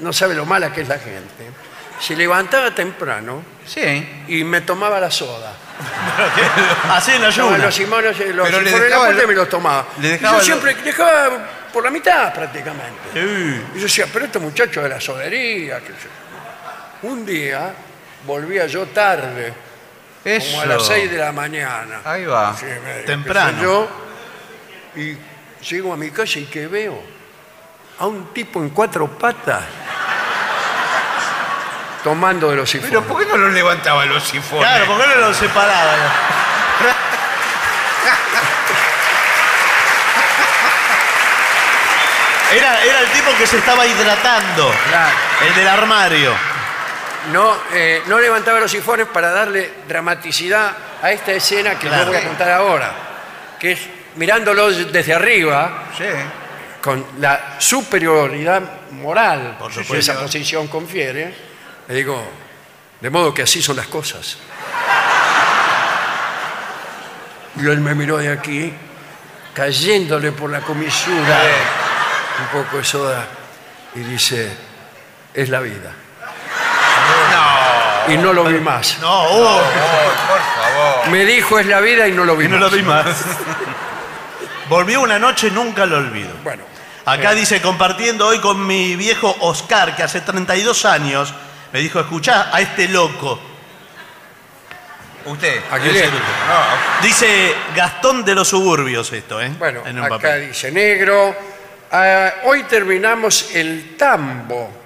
A: no sabe lo mala que es la gente, se levantaba temprano
B: Sí.
A: y me tomaba la soda.
C: Así en la
A: Tomaba los simones, eh, los
B: Pero le
A: de la
B: dejaba
A: puerta
B: el-
A: me los tomaba.
B: le
A: Y
B: dejaba
A: yo
B: el-
A: siempre dejaba por la mitad prácticamente.
C: Sí.
A: Y yo decía, pero este muchacho de la sodería. qué sé yo. Un día volvía yo tarde,
B: Eso.
A: como a las 6 de la mañana.
B: Ahí va.
A: Sí, me-
C: Temprano.
A: Yo, y llego a mi casa y que veo a un tipo en cuatro patas tomando de los sifones.
B: Pero ¿por qué no los levantaba los sifones?
C: Claro, ¿por qué no lo separaba? Era, era el tipo que se estaba hidratando.
A: Claro.
C: El del armario.
A: No, eh, no levantaba los sifones para darle dramaticidad a esta escena que
C: Claro.
A: yo voy a contar ahora, que es mirándolo desde arriba,
B: Sí.
A: con la superioridad moral
C: Por
A: que
C: supuesto.
A: esa posición confiere, le digo, de modo que así son las cosas. Y él me miró de aquí, cayéndole por la comisura un poco de soda, y dice, es la vida. Y no lo vi más.
C: No,
B: Oh, por favor.
A: Me dijo, es la vida y no lo vi
C: y no
A: más.
C: lo vi más. Volvió una noche, nunca lo olvido.
A: Bueno,
C: Acá dice, compartiendo hoy con mi viejo Oscar, que hace 32 años, me dijo, escuchá a este loco.
B: Usted.
A: Aquí
B: Ese-
A: le-
B: No,
C: Dice Gastón de los suburbios esto, ¿eh?
A: bueno
C: En un
A: acá
C: papel.
A: dice negro. ah, hoy terminamos el tambo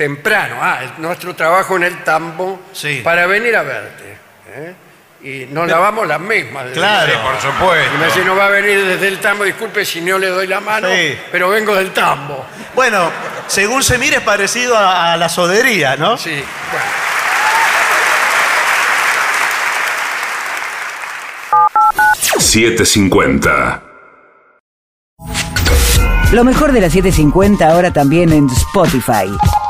A: temprano. Ah, nuestro trabajo en el tambo
C: Sí.
A: para venir a verte. ¿eh? Y nos lavamos las mismas.
C: Claro.
B: por supuesto.
A: Y me dice, no va a venir desde el tambo, disculpe si no le doy la mano,
C: Sí.
A: pero vengo del tambo.
C: Bueno, según se mire es parecido a, a la sodería, ¿no?
A: Sí, bueno.
D: $7.50.
E: Lo mejor de la 750 ahora también en Spotify.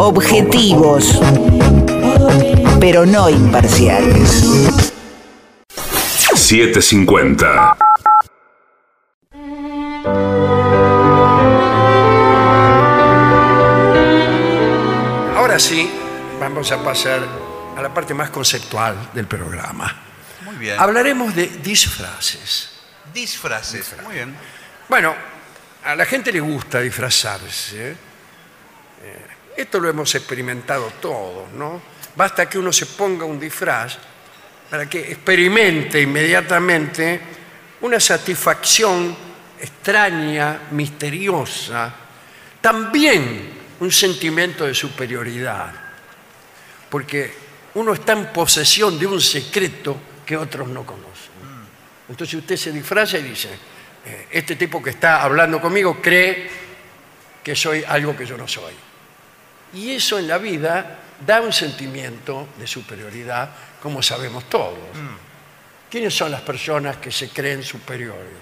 E: Objetivos, pero no imparciales.
D: 750.
A: Ahora sí, vamos a pasar a la parte más conceptual del programa.
B: Muy bien.
A: Hablaremos de disfraces.
B: Disfraces. Muy bien.
A: Bueno, a la gente le gusta disfrazarse. Eh, esto lo hemos experimentado todos, ¿no? Basta que uno se ponga un disfraz para que experimente inmediatamente una satisfacción extraña, misteriosa, también un sentimiento de superioridad, porque uno está en posesión de un secreto que otros no conocen. Entonces usted se disfraza y dice, eh, este tipo que está hablando conmigo cree que soy algo que yo no soy. Y eso en la vida da un sentimiento de superioridad, como sabemos todos. ¿Quiénes son las personas que se creen superiores?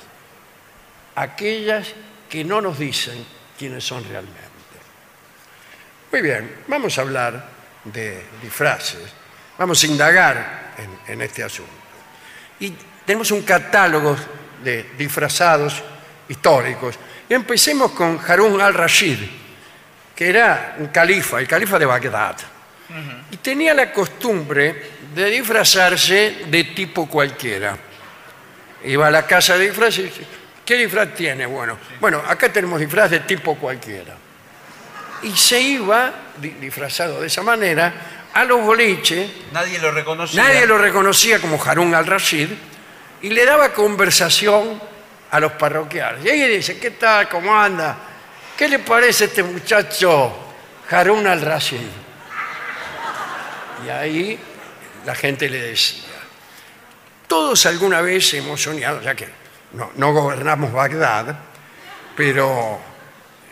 A: Aquellas que no nos dicen quiénes son realmente. Muy bien, vamos a hablar de disfraces, vamos a indagar en, en este asunto. Y tenemos un catálogo de disfrazados históricos. Y empecemos con Harun al-Rashid, que era un califa, el califa de Bagdad. Y tenía la costumbre de disfrazarse de tipo cualquiera. Iba a la casa de disfraces y dice, ¿qué disfraz tiene? Bueno, bueno, acá tenemos disfraz de tipo cualquiera. Y se iba, di- disfrazado de esa manera, a los boliches
B: Nadie lo reconocía.
A: Nadie lo reconocía como Harun al-Rashid y le daba conversación a los parroquiales. Y ahí dice, ¿qué tal? ¿Cómo anda? ¿Qué le parece este muchacho Harun al-Rashid? Y ahí la gente le decía, todos alguna vez hemos soñado, ya que no, no gobernamos Bagdad, pero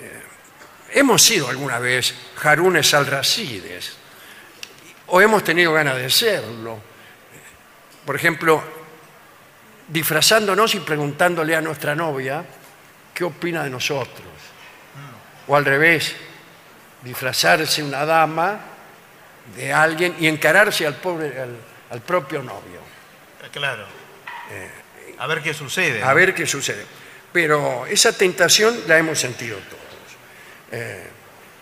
A: eh, hemos sido alguna vez Harunes al-Rashides o hemos tenido ganas de serlo. Por ejemplo, disfrazándonos y preguntándole a nuestra novia qué opina de nosotros. O al revés, disfrazarse una dama de alguien y encararse al, pobre, al, al propio novio.
C: Claro. a ver qué sucede.
A: A ver qué sucede. Pero esa tentación la hemos sentido todos. Eh,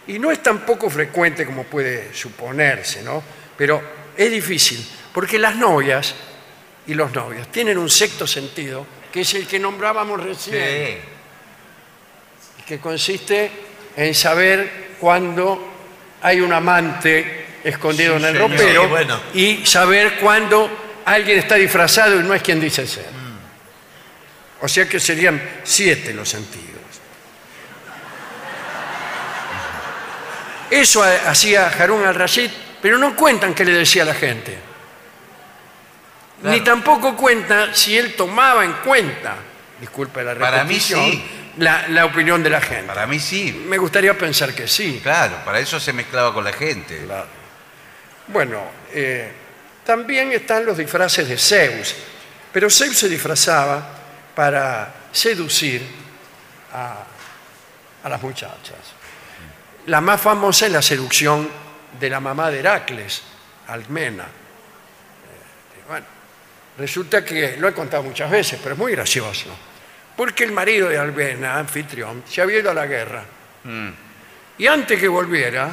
A: y no es tan poco frecuente como puede suponerse, ¿no? Pero es difícil, porque las novias y los novios tienen un sexto sentido, que es el que nombrábamos recién,
B: Sí.
A: que consiste en saber cuándo hay un amante escondido en el
C: señor.
A: ropero
C: bueno.
A: y saber cuándo alguien está disfrazado y no es quien dice ser. O sea que serían siete los sentidos. Eso ha- hacía Harun al-Rashid, pero no cuentan qué le decía a la gente. Ni tampoco cuenta si él tomaba en cuenta, disculpe la
B: Para mí
A: repetición,
B: sí.
A: La, la opinión de la gente.
B: Para mí sí.
A: Me gustaría pensar que sí.
B: Claro, para eso se mezclaba con la gente.
A: Claro. Bueno, eh, también están los disfraces de Zeus, pero Zeus se disfrazaba para seducir a, a las muchachas. La más famosa es la seducción de la mamá de Heracles, Almena. Eh, bueno, resulta que lo he contado muchas veces, pero es muy gracioso, porque el marido de Almena, anfitrión, se había ido a la guerra. Y antes que volviera,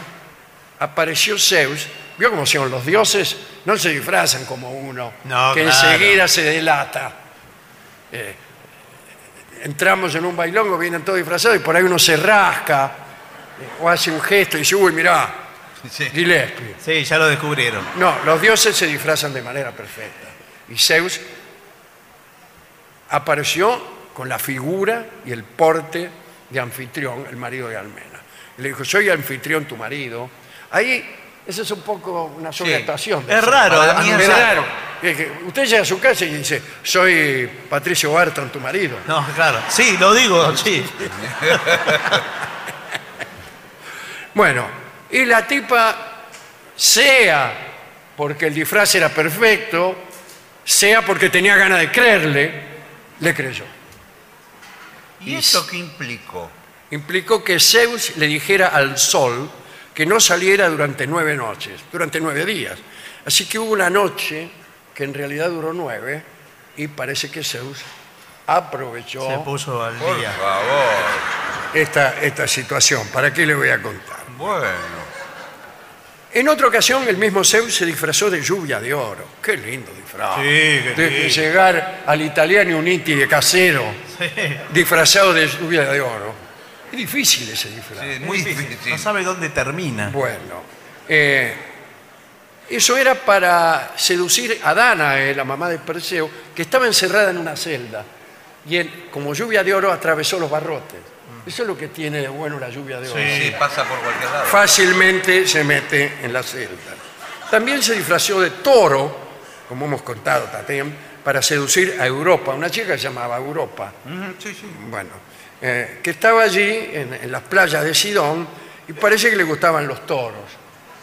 A: apareció Zeus. ¿Vio cómo son los dioses? No se disfrazan como uno,
C: No,
A: que
C: claro.
A: enseguida se delata. Eh, entramos en un bailongo, vienen todos disfrazados y por ahí uno se rasca eh, o hace un gesto y dice, uy, mirá,
B: Sí.
A: Gillespie.
C: Sí, ya lo descubrieron.
A: No, los dioses se disfrazan de manera perfecta. Y Zeus apareció con la figura y el porte de anfitrión, el marido de Almena. Y le dijo, soy anfitrión tu marido. Ahí, esa es un poco una sobreactuación.
C: Es raro, a mí es raro.
A: Usted llega a su casa y dice, soy Patricio Barton, tu marido.
C: No, claro. Sí, lo digo, sí.
A: Bueno, y la tipa, sea porque el disfraz era perfecto, sea porque tenía ganas de creerle, le creyó.
B: ¿Y esto qué implicó?
A: Implicó que Zeus le dijera al sol que no saliera durante nueve noches, durante nueve días. Así que hubo una noche que en realidad duró nueve y parece que Zeus aprovechó
C: Se puso al
B: Por
C: día.
B: favor.
A: esta, esta situación. ¿Para qué le voy a contar?
B: Bueno.
A: En otra ocasión, el mismo Zeus se disfrazó de lluvia de oro. Qué lindo disfraz.
C: Sí, qué
A: de,
C: lindo.
A: llegar al Italiano Uniti de casero, disfrazado de lluvia de oro. Es difícil ese disfraz.
B: Sí, muy difícil.
C: No sabe dónde termina.
A: Bueno, eh, eso era para seducir a Danae, la mamá de Perseo, que estaba encerrada en una celda. Y él, como lluvia de oro, atravesó los barrotes. Eso es lo que tiene de bueno la lluvia de oro.
B: Sí, pasa por cualquier lado.
A: Fácilmente se mete en la celda. También se disfrazó de toro, como hemos contado también, para seducir a Europa. Una chica que se llamaba Europa.
B: Sí, sí.
A: Bueno, eh, que estaba allí en, en las playas de Sidón y parece que le gustaban los toros.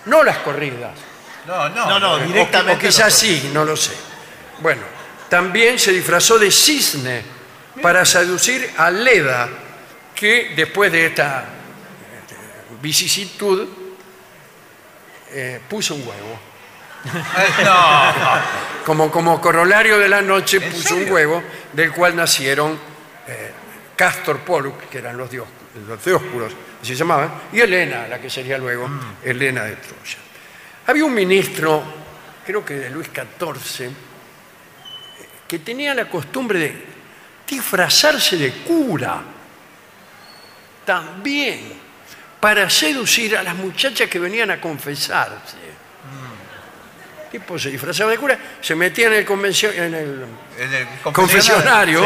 A: No las corridas.
B: No, no.
C: No, no, directamente.
A: O, quizás sí, no lo sé. Bueno, también se disfrazó de cisne para seducir a Leda, que después de esta vicisitud eh, puso un huevo.
B: No.
A: Como, como corolario de la noche
B: ¿En
A: puso un huevo del cual nacieron eh, Castor Pollux, que eran los, dios, los dioscuros, así se llamaban, y Helena, la que sería luego
B: Mm.
A: Helena de Troya. Había un ministro, creo que de Luis XIV, eh, que tenía la costumbre de disfrazarse de cura también para seducir a las muchachas que venían a confesarse.
B: Mm.
A: Tipo se disfrazaba de cura, se metía en el, convencio- en el
B: En el
A: confesionario,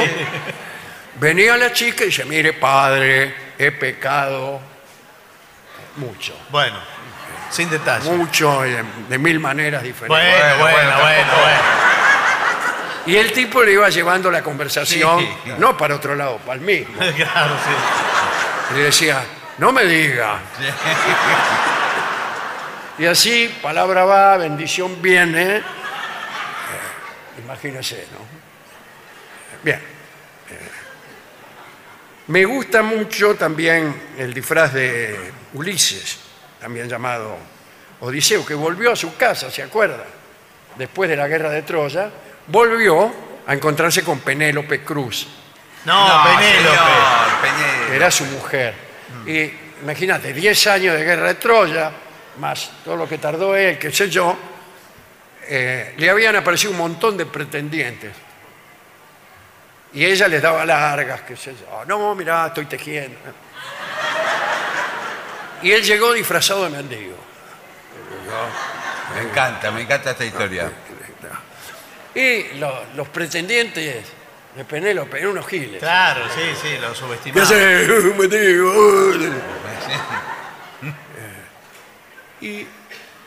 A: venía la chica y dice, mire padre, he pecado mucho,
C: Bueno, sin detalle.
A: mucho, y de, de mil maneras diferentes.
C: Bueno, bueno,
B: bueno,
C: bueno, bueno.
A: Y el tipo le iba llevando la conversación,
B: Sí, claro.
A: no para otro lado, para el mismo.
C: Claro, sí.
A: Y le decía, no me diga. Y así, palabra va, bendición viene. Eh, imagínese, ¿no? Bien. Eh, me gusta mucho también el disfraz de Ulises, también llamado Odiseo, que volvió a su casa, ¿se acuerda? Después de la guerra de Troya, volvió a encontrarse con Penélope Cruz,
C: No, Penélope.
B: señor, Penélope.
A: que era su mujer. Y imagínate, 10 años de guerra de Troya, más todo lo que tardó él, qué sé yo, eh, le habían aparecido un montón de pretendientes. Y ella les daba largas, qué sé yo. No, mirá, estoy tejiendo. Y él llegó disfrazado de mendigo.
B: Me encanta, me encanta esta historia.
A: Y lo- los pretendientes de Penélope eran unos giles.
C: Claro, sí, sí, lo
A: ¿Qué
C: subestimaba.
A: Y,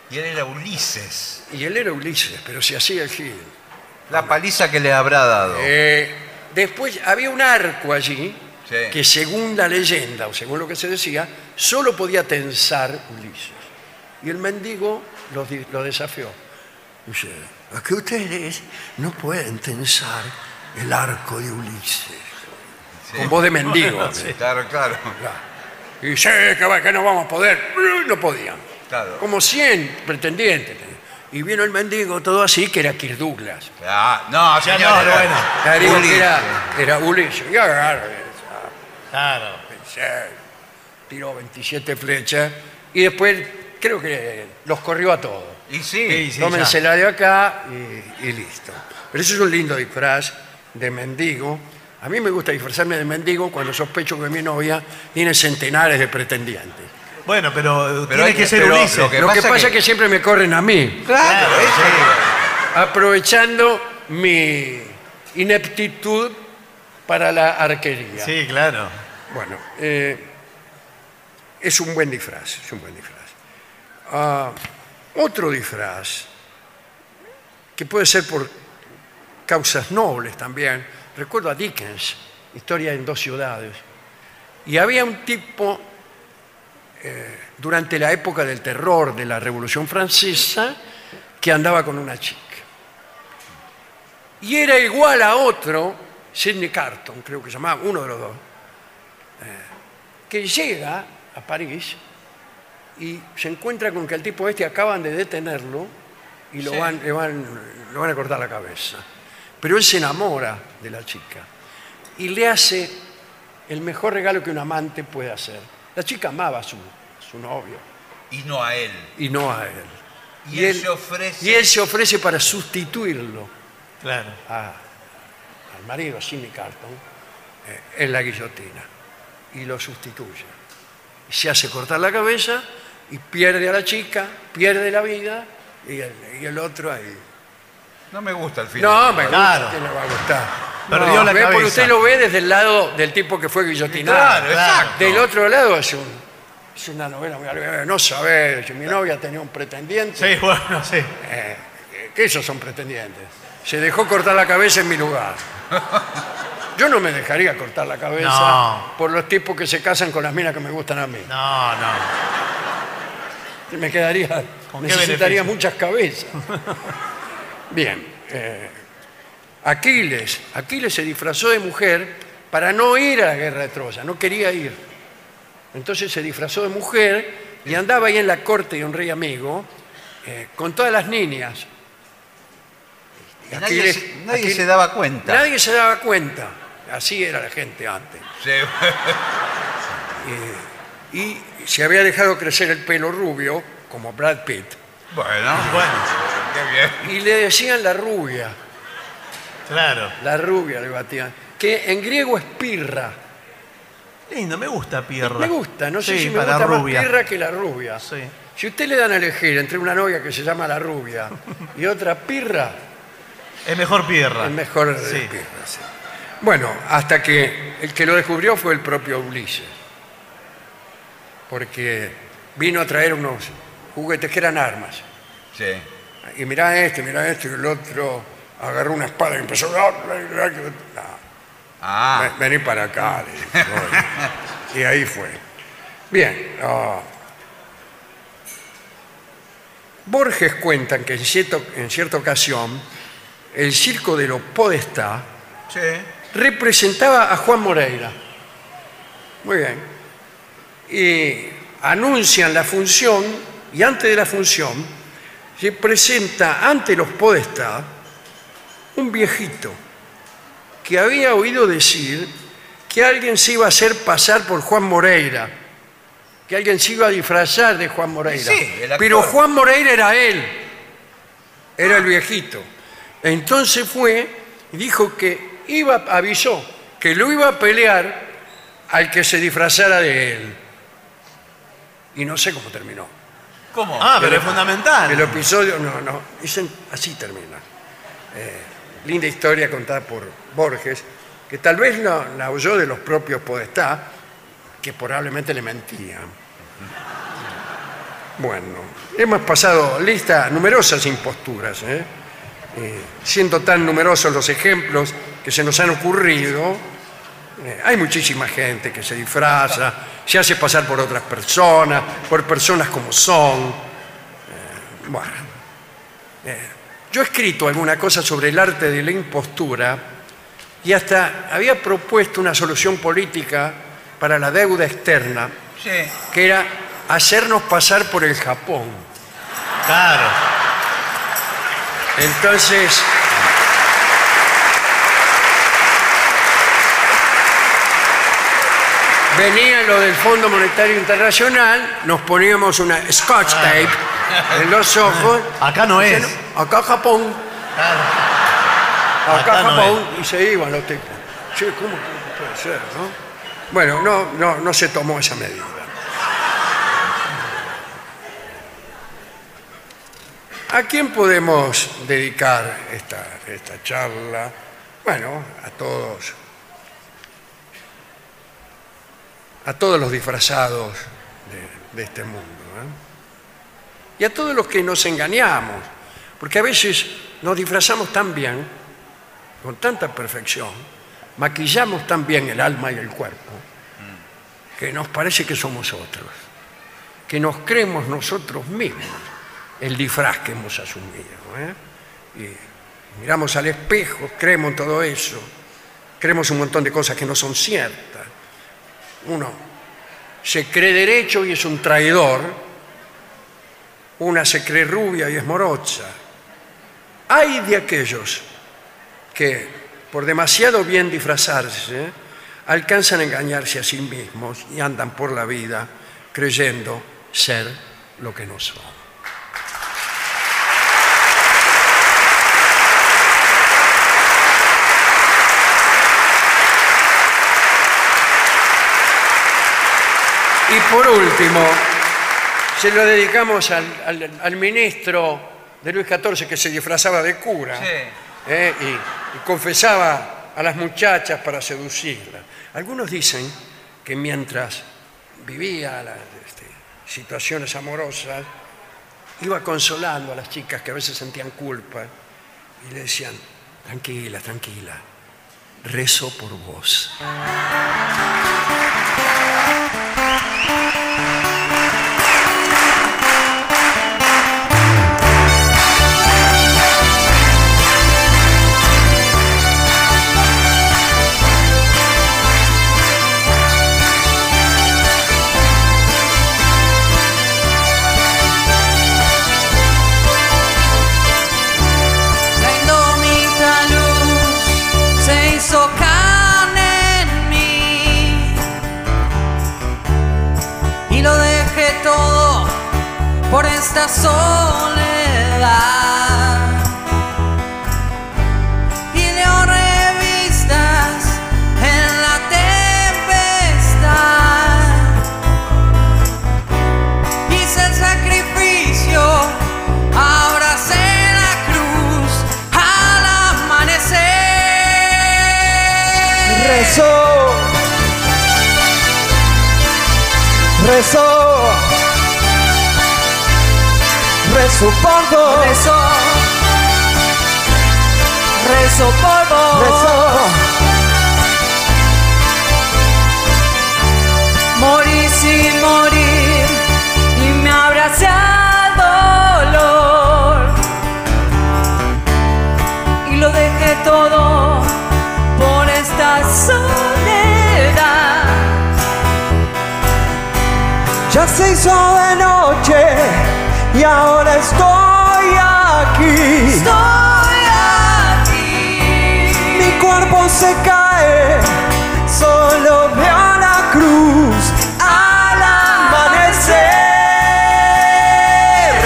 B: Y él era Ulises.
A: y él era Ulises, pero se hacía el gil.
B: La paliza que le habrá dado.
A: Eh, después había un arco allí
B: Sí.
A: que según la leyenda o según lo que se decía, solo podía tensar Ulises. Y el mendigo lo, di- lo desafió. Dice, ¿a que ustedes no pueden tensar el arco de Ulises? Con voz de mendigo.
B: Claro, claro.
A: Y dice, que, va- que no vamos a poder. No podían.
B: Claro.
A: Como 100 pretendientes. Y vino el mendigo todo así, que era Kirk Douglas.
B: Ah, no, señor.
C: no, bueno.
A: Que
B: Ulises.
A: era, era Ulises. Y agarra,
C: Claro.
A: pensé, tiró 27 flechas y después creo que los corrió a todos.
B: Y sí.
C: Sí,
A: Tómensela de acá y, y listo. Pero eso es un lindo disfraz de mendigo. A mí me gusta disfrazarme de mendigo cuando sospecho que mi novia tiene centenares de pretendientes.
C: Bueno, pero,
B: Pero
C: tiene
B: hay
C: que
B: que-
C: ser
B: pero
C: Ulises.
B: lo que
A: Lo que
B: pasa
A: pasa
B: que-
A: es que siempre me corren a mí,
B: Claro, eso.
A: aprovechando mi ineptitud para la arquería.
C: Sí, claro.
A: Bueno, eh, es un buen disfraz, es un buen disfraz. Ah, otro disfraz, que puede ser por causas nobles también. Recuerdo a Dickens, Historia en dos ciudades. Y había un tipo, eh, durante la época del terror de la Revolución Francesa, que andaba con una chica. Y era igual a otro, Sidney Carton, creo que se llamaba, uno de los dos, que llega a París y se encuentra con que al tipo este acaban de detenerlo y lo, van, le van, lo van a cortar la cabeza. Pero él se enamora de la chica y le hace el mejor regalo que un amante puede hacer. La chica amaba a su, a su novio
B: Y no a él.
A: y no a él.
B: Y él se ofrece-
A: y él se ofrece para sustituirlo
C: Claro.
A: a- al marido, Jimmy Carton, eh, en la guillotina. Y lo sustituye. Y se hace cortar la cabeza y pierde a la chica, pierde la vida y el, y el otro ahí.
B: No me gusta el final.
A: No, me
C: Claro.
A: gusta, que le va a gustar.
C: Perdió
A: No,
C: la
A: ve, Porque usted lo ve desde el lado del tipo que fue guillotinado.
B: Claro, exacto.
A: Del otro lado es, un- es una novela muy. No saber, mi novia tenía un pretendiente.
C: Sí, bueno, sí.
A: Eh, que esos son pretendientes. Se dejó cortar la cabeza en mi lugar. Yo no me dejaría cortar la cabeza
C: No.
A: por los tipos que se casan con las minas que me gustan a mí.
C: No, no.
A: Me quedaría,
C: ¿Con qué
A: necesitaría
C: beneficio?
A: muchas cabezas. Bien. eh, Aquiles. Aquiles se disfrazó de mujer para no ir a la guerra de Troya. No quería ir. Entonces se disfrazó de mujer y andaba ahí en la corte de un rey amigo eh, con todas las niñas.
B: Nadie, se, nadie
A: Aquiles-
B: se daba cuenta.
A: Nadie se daba cuenta. Así era la gente antes.
B: Sí.
A: Y se había dejado crecer el pelo rubio, como Brad Pitt,
B: bueno,
C: Bueno,
B: qué bien.
A: y le decían la rubia,
C: claro.
A: la rubia le batían, que en griego es pirra.
C: Lindo, me gusta Pierra.
A: Me gusta, no sé
C: Sí,
A: si me
C: para
A: gusta
C: rubia.
A: más pirra que la rubia.
C: Sí.
A: Si usted le dan a elegir entre una novia que se llama la rubia y otra pirra,
C: Es mejor Pierra.
A: es mejor
C: Sí.
A: pirra. sí. Bueno, hasta que el que lo descubrió fue el propio Ulises. Porque vino a traer unos juguetes que eran armas.
B: Sí.
A: Y mirá este, mirá este, y el otro agarró una espada y empezó a...
B: Ah,
A: ven- vení para acá. y ahí fue. Bien. Borges cuentan que en, cierto- en cierta ocasión el circo de los Podestá
B: sí.
A: representaba a Juan Moreira. Muy bien. Y anuncian la función y antes de la función se presenta ante los Podestá un viejito que había oído decir que alguien se iba a hacer pasar por Juan Moreira, que alguien se iba a disfrazar de Juan Moreira.
B: Sí, el actor.
A: Pero Juan Moreira era él, era el viejito. Entonces fue y dijo que iba, avisó que lo iba a pelear al que se disfrazara de él. Y no sé cómo terminó.
B: ¿Cómo?
C: Ah, pero es fundamental.
A: El episodio, no, no, dicen, así termina. Eh, linda historia contada por Borges, que tal vez la, la oyó de los propios Podestá, que probablemente le mentían. Bueno, hemos pasado lista numerosas imposturas, ¿eh? Eh, siendo tan numerosos los ejemplos que se nos han ocurrido, hay muchísima gente que se disfraza, se hace pasar por otras personas, por personas como son. Eh, bueno, eh, yo he escrito alguna cosa sobre el arte de la impostura y hasta había propuesto una solución política para la deuda externa,
B: Sí.
A: que era hacernos pasar por el Japón.
C: Claro.
A: Entonces, venía lo del Fondo Monetario Internacional, nos poníamos una scotch tape en los ojos.
C: Acá no es.
A: Acá Japón, acá,
C: Acá no
A: Japón, y se iban los tipos. Che, ¿cómo puede ser, no? Bueno, no, no, no se tomó esa medida. ¿A quién podemos dedicar esta, esta charla? Bueno, a todos. A todos los disfrazados de, este mundo. ¿eh? Y a todos los que nos engañamos. Porque a veces nos disfrazamos tan bien, con tanta perfección, maquillamos tan bien el alma y el cuerpo, que nos parece que somos otros. Que nos creemos nosotros mismos el disfraz que hemos asumido. ¿eh? Y miramos al espejo, creemos todo eso, creemos un montón de cosas que no son ciertas. Uno se cree derecho y es un traidor, una se cree rubia y es morocha. Hay de aquellos que por demasiado bien disfrazarse alcanzan a engañarse a sí mismos y andan por la vida creyendo ser lo que no son. Y por último, se lo dedicamos al, al- al ministro de Luis XIV que se disfrazaba de cura ¿eh? y, y confesaba a las muchachas para seducirlas. Algunos dicen que mientras vivía las este, situaciones amorosas, iba consolando a las chicas que a veces sentían culpa y le decían, tranquila, tranquila, rezo por vos.
F: La esta soledad.
G: Vos,
F: Rezo, rezo por vos. Morí sin morir y me abracé al dolor. Y lo dejé todo por esta soledad.
G: ya se hizo de noche y ahora estoy aquí.
F: Estoy aquí.
G: Mi cuerpo se cae, solo veo la cruz al amanecer.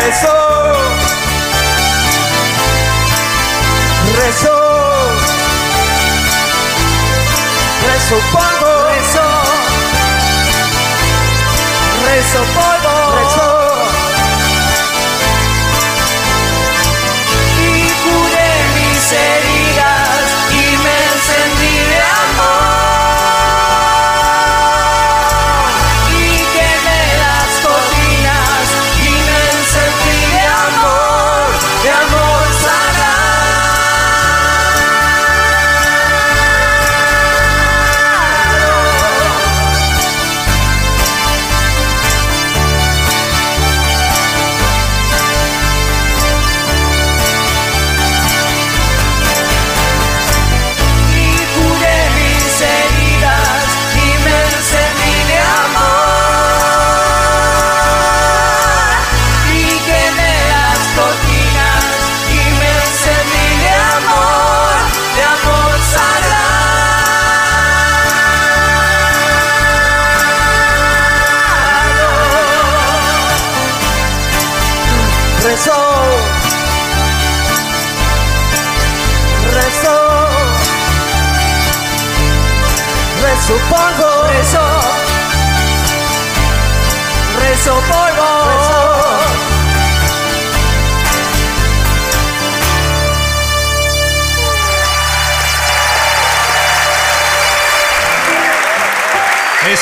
G: Rezó, rezó, rezó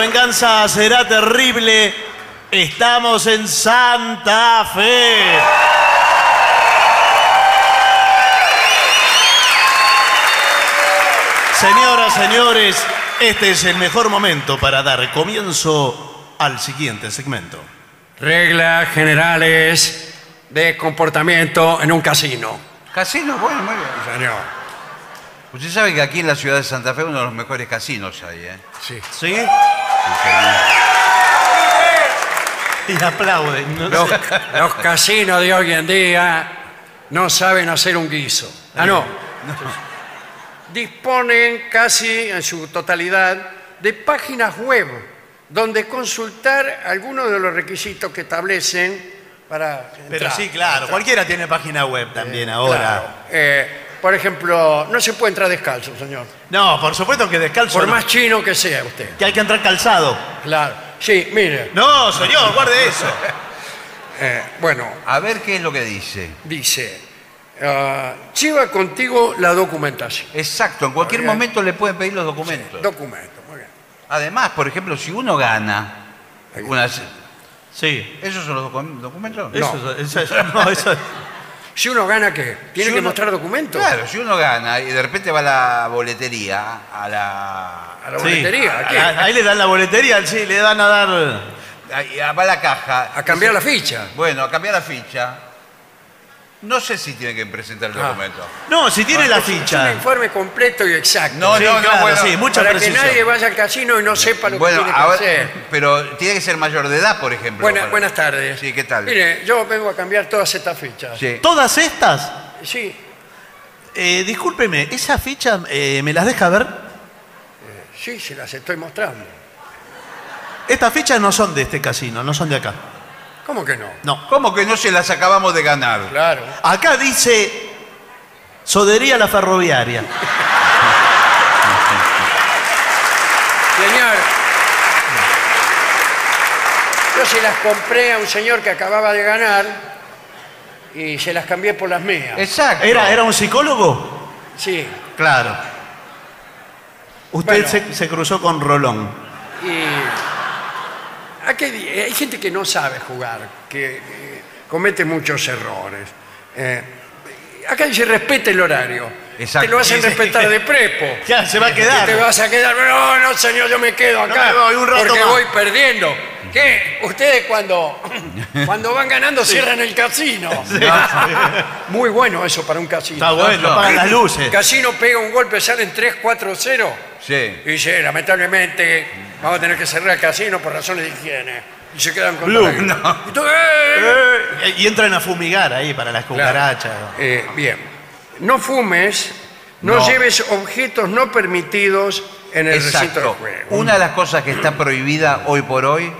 C: Venganza será terrible. Estamos en Santa Fe. Señoras, señores, este es el mejor momento para dar comienzo al siguiente segmento.
A: Reglas generales de comportamiento en un casino.
B: Casino, bueno, muy bien.
A: Señor.
B: Usted sabe que aquí en la ciudad de Santa Fe uno de los mejores casinos hay, ¿eh?
A: Sí.
C: ¿Sí? Y aplauden. ¿no?
A: Los, los casinos de hoy en día no saben hacer un guiso. Ah, no. Disponen casi en su totalidad de páginas web donde consultar algunos de los requisitos que establecen para
C: Pero
A: entrar.
C: sí, claro. Cualquiera tiene página web también
A: Claro.
C: ahora.
A: Eh, por ejemplo, no se puede entrar descalzo, señor.
C: No, por supuesto que descalzo.
A: Por
C: no.
A: más chino que sea usted.
C: Que hay que entrar calzado.
A: Claro. Sí, mire.
C: No, señor, guarde eso.
A: eh, bueno,
B: A ver qué es lo que dice.
A: dice, ah, lleva contigo la documentación.
B: Exacto, en cualquier
A: Bien.
B: momento le pueden pedir los documentos.
A: Documento, muy bien.
B: Además, por ejemplo, si uno gana, unas-
C: Sí.
B: ¿esos son los docu- documentos?
C: Eso, eso- eso- no, eso-
A: Si uno gana, ¿qué? ¿Tiene
B: Si
A: que
B: uno-
A: mostrar documentos?
B: Claro, si uno gana y de repente va a la boletería, a la,
A: A la
C: sí.
A: boletería, ¿a qué?
C: Ah, Ahí le dan la boletería, sí, le dan a dar.
B: a- a- va a la caja.
A: A cambiar la ficha.
B: Bueno, a cambiar la ficha. No sé si tiene que presentar el
A: Ah.
B: documento.
C: No, si tiene la
A: Es un
C: ficha.
A: informe completo y exacto.
B: No,
C: Sí,
B: no, no,
C: claro,
B: bueno.
C: sí, mucha
A: para
C: precisión.
A: que nadie vaya al casino y no sepa lo
B: Bueno,
A: que tiene que
B: ahora-
A: hacer.
B: pero tiene que ser mayor de edad, por ejemplo.
A: Buena-
B: para-
A: buenas tardes.
B: Sí, ¿qué tal?
A: Mire, yo vengo a cambiar todas estas fichas.
B: Sí.
C: Todas estas.
A: Sí,
C: Eh, discúlpeme, ¿esa ficha eh, me las deja ver?
A: sí, se las estoy mostrando.
C: Estas fichas no son de este casino, no son de acá.
A: ¿Cómo que no?
C: No.
B: ¿Cómo que no se las acabamos de ganar?
A: Claro.
C: Acá dice Sodería La Ferroviaria.
A: Señor, yo se las compré a un señor que acababa de ganar y se las cambié por las mías.
B: Exacto.
C: ¿Era, ¿Era un psicólogo?
A: Sí,
C: Claro. Usted
A: Bueno.
C: se, se cruzó con Rolón.
A: y aquí hay- gente que no sabe jugar, que comete muchos errores. Eh, acá dice respete el horario.
B: Exacto.
A: Te lo hacen respetar de prepo.
C: Ya, se va a quedar.
A: Y te vas a quedar, no, no, señor, yo me quedo
C: No
A: acá
C: me voy, un rato
A: porque
C: más".
A: voy perdiendo. ¿Qué? Ustedes cuando, cuando van ganando cierran el casino. Muy bueno eso para un casino.
C: Está bueno,
B: no.
C: apagan las luces.
A: El casino pega un golpe, salen 3, 4, 0.
B: Sí.
A: Y dice, lamentablemente, vamos a tener que cerrar el casino por razones de higiene. Y se quedan con todo el-
B: no.
A: Y tú, ¡eh!
C: Eh, y entran a fumigar ahí para las cucarachas.
A: Eh, bien. No fumes, no,
B: No.
A: lleves objetos no permitidos en el recinto
B: Exacto.
A: del juego.
B: Una de las cosas que está prohibida hoy por hoy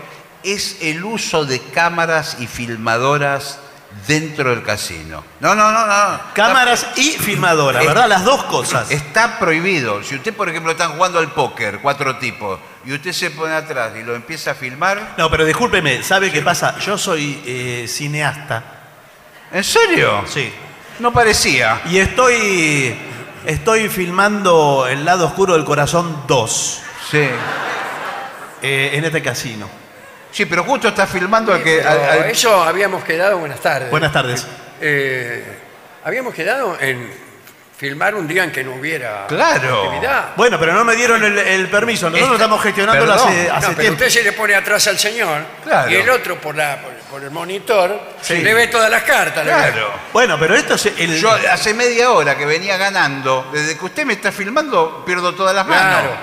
B: es el uso de cámaras y filmadoras dentro del casino. No, no, no, no.
C: Cámaras y filmadora, ¿verdad? Las dos cosas.
B: Está prohibido. Si usted, por ejemplo, está jugando al póker, cuatro tipos, y usted se pone atrás y lo empieza a filmar.
C: No, pero discúlpeme, ¿sabe qué pasa? Yo soy eh, cineasta.
B: ¿En serio?
C: Sí.
B: No parecía.
C: Y estoy. Estoy filmando El lado oscuro del corazón 2
B: Sí.
C: eh, en este casino.
B: Sí, pero justo está filmando al que. Al- al-
A: Eso habíamos quedado, buenas tardes.
C: Buenas tardes.
A: Eh, habíamos quedado en filmar un día en que no hubiera
B: Claro.
A: actividad.
C: Bueno, pero no me dieron el, el permiso. Nosotros
B: Esta-
C: estamos gestionándolo
B: Perdón.
C: hace,
A: No,
C: hace
A: pero
C: tiempo.
A: usted se le pone atrás al señor
B: Claro.
A: y el otro por, la, por, por el monitor
C: Sí.
A: le ve todas las cartas. le ve.
B: Claro.
C: Bueno, pero esto es el.
B: Yo hace media hora que venía ganando. Desde que usted me está filmando, pierdo todas las manos.
A: Claro.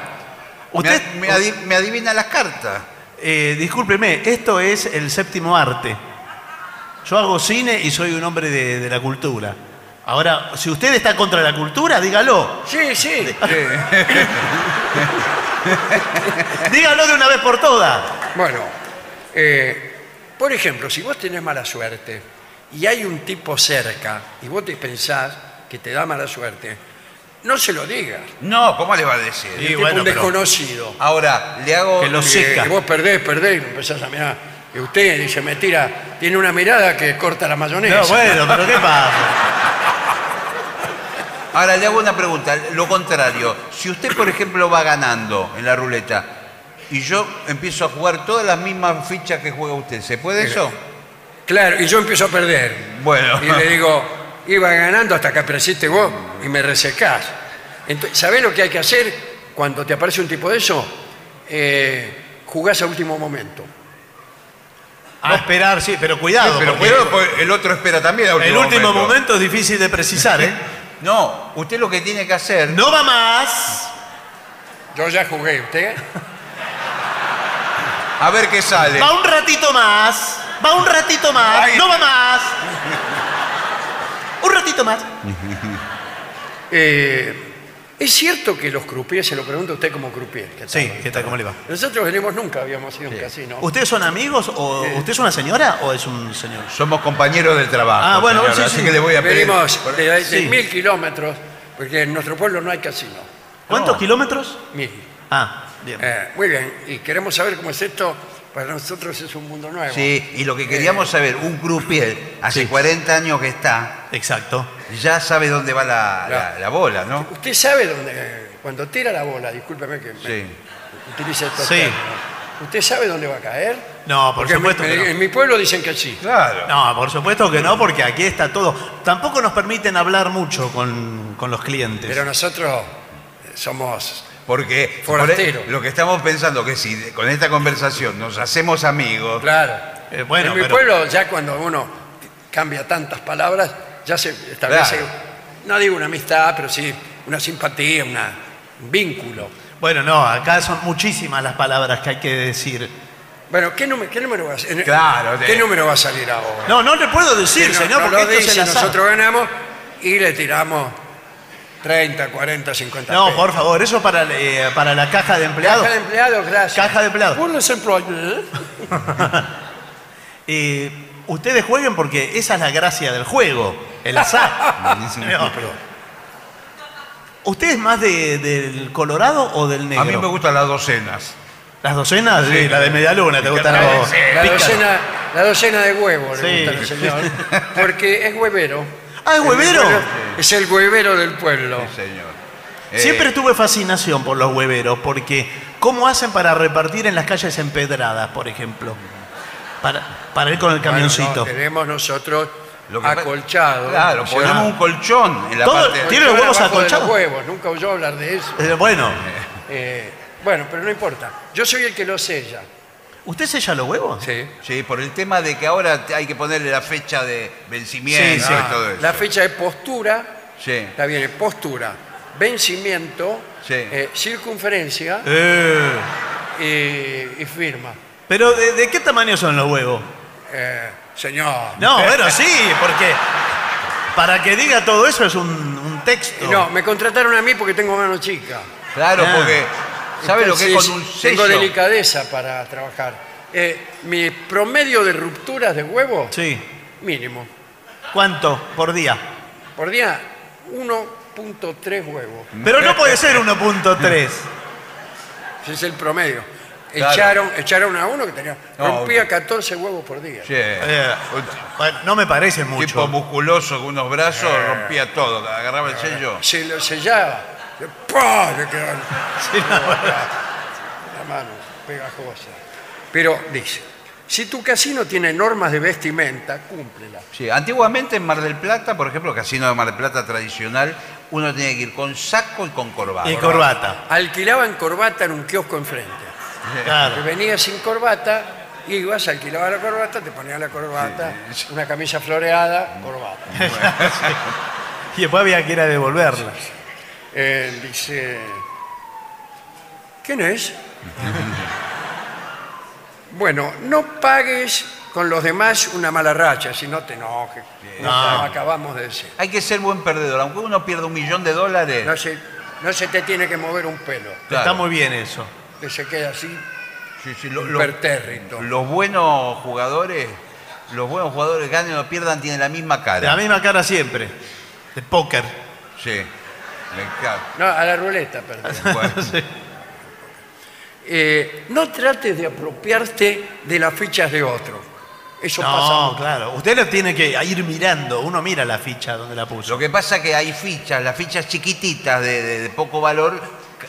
C: usted,
B: me, me adi- me adivina las cartas.
C: Eh, discúlpeme, esto es el séptimo arte. Yo hago cine y soy un hombre de, de la cultura. Ahora, si usted está contra la cultura, dígalo.
A: Sí, sí.
C: Dígalo de una vez por todas.
A: Bueno, eh, por ejemplo, si vos tenés mala suerte y hay un tipo cerca y vos te pensás que te da mala suerte, no se lo digas.
B: No, ¿cómo le va a decir?
C: Sí,
A: tipo
C: bueno,
A: un
C: pero-
A: desconocido.
B: Ahora, le hago.
C: Que lo
A: Y,
C: seca.
A: y vos perdés, perdés y empezás a mirar. Y usted dice, me tira, tiene una mirada que corta la mayonesa.
C: No, bueno, pero ¿qué pasa?
B: Ahora le hago una pregunta, lo contrario. Si usted, por ejemplo, va ganando en la ruleta y yo empiezo a jugar todas las mismas fichas que juega usted, ¿se puede eso?
A: Claro, y yo empiezo a perder.
B: Bueno.
A: Y le digo, iba ganando hasta que apareciste vos y me resecás. Entonces, ¿Sabés lo que hay que hacer cuando te aparece un tipo de eso? Eh, jugás a último momento.
C: A esperar, sí, pero cuidado.
B: Pero
C: porque
B: cuidado, porque el otro espera también. al
C: el último momento. es difícil de precisar, ¿eh?
B: No, usted lo que tiene que hacer.
C: No va más.
A: Yo ya jugué, ¿usted?
B: A ver qué sale.
C: Va un ratito más. Va un ratito más.
B: Ay.
C: No va más. Un ratito más.
A: Eh, ¿Es cierto que los croupiers, se lo pregunto a usted como croupier? ¿qué tal?
C: Sí, ¿qué tal? ¿Cómo le va?
A: Nosotros venimos nunca, habíamos ido a un casino.
C: ¿Ustedes son amigos o usted es una señora o es un señor?
B: Somos compañeros del trabajo.
C: Ah, bueno,
B: señora,
C: sí,
B: así
C: sí.
B: que le voy a pedir.
A: Venimos de, de
C: Sí.
A: mil kilómetros, porque en nuestro pueblo no hay casino.
C: ¿Cuántos
B: No.
C: kilómetros?
A: Mil.
C: Ah, bien.
A: Eh, muy bien, y queremos saber cómo es esto. Para nosotros es un mundo nuevo.
B: Sí, y lo que queríamos saber, un croupier hace 40 años que está,
C: Exacto.
B: ya sabe dónde va la, la- la bola, ¿no?
A: Usted sabe dónde, cuando tira la bola, discúlpeme que me
B: Sí.
A: utilice estos
C: Sí.
A: términos. ¿Usted sabe dónde va a caer?
C: No, por
A: Porque
C: supuesto
A: me-
C: que no.
A: en mi pueblo dicen que sí.
B: Claro.
C: No, por supuesto que no, porque aquí está todo. Tampoco nos permiten hablar mucho con, con los clientes.
A: Pero nosotros eh, somos
B: Porque
A: Forastero.
B: por- lo que estamos pensando que si con esta conversación nos hacemos amigos,
A: Claro.
C: Eh, bueno,
A: en mi
C: pero-
A: pueblo, ya cuando uno cambia tantas palabras, ya se establece,
B: Claro.
A: no digo una amistad, pero sí una simpatía, una, un vínculo.
C: Bueno, no, acá son muchísimas las palabras que hay que decir.
A: Bueno, ¿qué número, qué número va a salir?
B: Claro,
A: ¿Qué
B: de-
A: número va a salir ahora?
C: No, no le puedo decir,
A: no-
C: señor,
A: no
C: porque
A: lo dice, nosotros ganamos y le tiramos 30, 40, 50
C: No,
A: pesos.
C: por favor, eso para, eh, para la caja de empleados.
A: Caja de empleados, gracias.
C: Caja de empleados.
A: Employés.
C: Eh, ustedes jueguen porque esa es la gracia del juego, el azar. No, pero- ¿Usted es más de- del colorado o del negro?
B: a mí me gustan las docenas.
C: ¿Las docenas? Sí,
B: Sí.
C: la de media luna, ¿te gustan
B: sí.
A: La docena, la docena de huevos
C: Sí.
A: le gusta al señor. Porque es huevero.
C: Ah, ¿es huevero?
A: Es el huevero del pueblo.
B: Sí, señor. Eh,
C: Siempre tuve fascinación por los hueveros, porque ¿cómo hacen para repartir en las calles empedradas, por ejemplo? Para, para ir con el camioncito.
A: Bueno, no, tenemos nosotros
B: Lo que
A: acolchado.
B: Claro,
A: O sea,
B: ponemos un colchón en la
C: Todo-
B: parte.
C: tiene- los huevos acolchados?
A: los huevos. Nunca oyó hablar de eso.
C: Eh, bueno,
A: Eh, bueno, pero no importa. Yo soy el que lo sella.
C: ¿Usted sella los huevos?
A: Sí.
B: Sí, por el tema de que ahora hay que ponerle la fecha de vencimiento
C: Sí, sí.
B: y todo eso.
A: La fecha de postura,
B: Sí.
A: está bien, postura, vencimiento,
B: Sí.
A: eh, circunferencia
C: Eh,
A: y, y firma.
C: Pero ¿de, de qué tamaño son los huevos?
A: Eh, señor.
C: No, bueno, sí, porque para que diga todo eso es un, un texto.
A: No, me contrataron a mí porque tengo mano chica.
B: Claro,
C: Ah.
B: porque ¿sabe lo que es con un sello?
A: Tengo delicadeza para trabajar. Eh, mi promedio de rupturas de huevo,
C: Sí.
A: mínimo.
C: ¿Cuánto por día?
A: Por día, 1.3 huevos.
C: Pero no puede ser 1.3.
A: Ese es el promedio.
B: Claro.
A: Echaron, echaron a uno que tenía,
B: No,
A: rompía 14 huevos por día.
B: Sí.
C: Eh, bueno, no me parece
B: Un
C: mucho.
B: tipo musculoso con unos brazos
A: Eh.
B: rompía todo, agarraba el sello.
A: Se lo sellaba. ¡Pah! Le quedaba
C: Sí, no, bueno.
A: la mano pegajosa. Pero dice, si tu casino tiene normas de vestimenta, cúmplela.
B: Sí, antiguamente en Mar del Plata, por ejemplo, casino de Mar del Plata tradicional, uno tenía que ir con saco y con corbata.
C: Y corbata.
A: Alquilaban corbata en un kiosco enfrente. Te
C: Claro.
A: venías sin corbata, ibas, alquilabas la corbata, te ponías la corbata, una camisa floreada, corbata.
C: Y después había que ir a devolverla.
A: Eh, dice, ¿quién es? bueno, no pagues con los demás una mala racha, si no te enojes. No,
C: No.
A: acabamos de decir.
B: Hay que ser buen perdedor, aunque uno pierda un millón de dólares.
A: No se, no se te tiene que mover un pelo,
B: Claro.
C: Está muy bien eso.
A: que se queda así
B: Sí, sí, lo- lo-
A: impertérrito.
B: los buenos jugadores, los buenos jugadores ganen o pierdan tienen la misma cara.
C: La misma cara siempre. De póker.
B: Sí. Me encanta.
A: No, a la ruleta, perdón.
B: Bueno,
A: Eh, no trates de apropiarte de las fichas de otro. Eso pasa
C: No,
A: mucho.
C: claro. Usted lo tiene que ir mirando. Uno mira la ficha donde la puso.
B: Lo que pasa es que hay fichas, las fichas chiquititas de, de- de poco valor,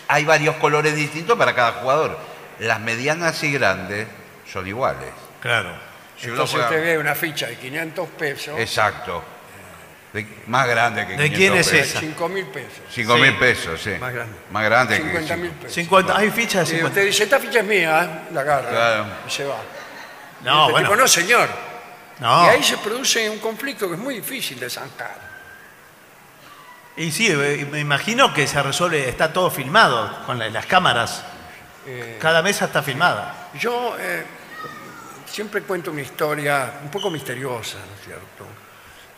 B: hay varios colores distintos para cada jugador. Las medianas y grandes son iguales.
C: Claro.
B: Si uno
A: Entonces
B: juega-
A: usted ve una ficha de 500 pesos
B: Exacto. De- más grande que
C: ¿De
B: 500
C: quién es
B: pesos.
C: esa?
A: 5 mil pesos.
B: 5 mil
C: Sí.
B: pesos, sí.
A: Más grande.
B: Más grande que
A: 50 mil pesos.
C: 50, hay fichas de
A: Y
C: 50.
A: usted dice, esta ficha es mía, ¿eh? la agarra
B: Claro.
A: y se va.
C: No,
A: Este
C: bueno.
A: tipo, no, señor.
C: No.
A: Y ahí se produce un conflicto que es muy difícil de zanjar.
C: Y sí, eh, me imagino que se resuelve, está todo filmado con la- las cámaras.
A: Eh,
C: Cada mesa está filmada.
A: Yo eh, siempre cuento una historia un poco misteriosa, ¿no es cierto?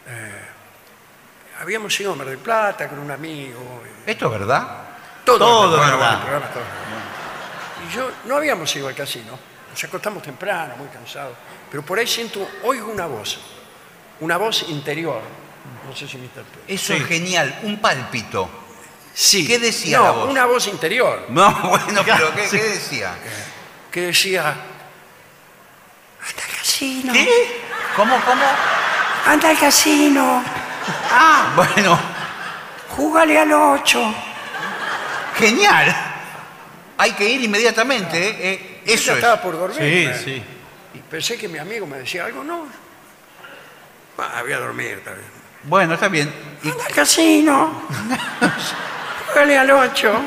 A: Eh, habíamos ido a Mar del Plata con un amigo. eh,
B: ¿Esto es verdad?
A: todo,
C: Todo
A: es verdad, el programa todo es verdad. Y yo no habíamos ido al casino. Nos acostamos temprano, muy cansados. Pero por ahí siento, oigo una voz. Una voz interior. No sé si me interpreta.
B: Eso es genial, un pálpito.
A: Sí.
B: ¿Qué decía
A: no,
B: la voz?
A: una voz interior.
B: No, bueno, pero ¿qué,
C: Sí.
B: qué decía?
A: que decía, anda al casino,
B: ¿Qué? ¿Cómo, cómo?
A: anda al casino,
B: Ah, bueno,
A: júgale al 8.
B: genial. Hay que ir inmediatamente, ¿eh? Eh,
A: Yo
B: Eso
A: ya
B: es.
A: estaba por dormir.
C: Sí,
A: ¿eh?
C: sí.
A: Y pensé que mi amigo me decía algo, no. Ah, voy a dormir también.
B: Bueno, está bien. Y
A: Anda al casino, júgale al 8.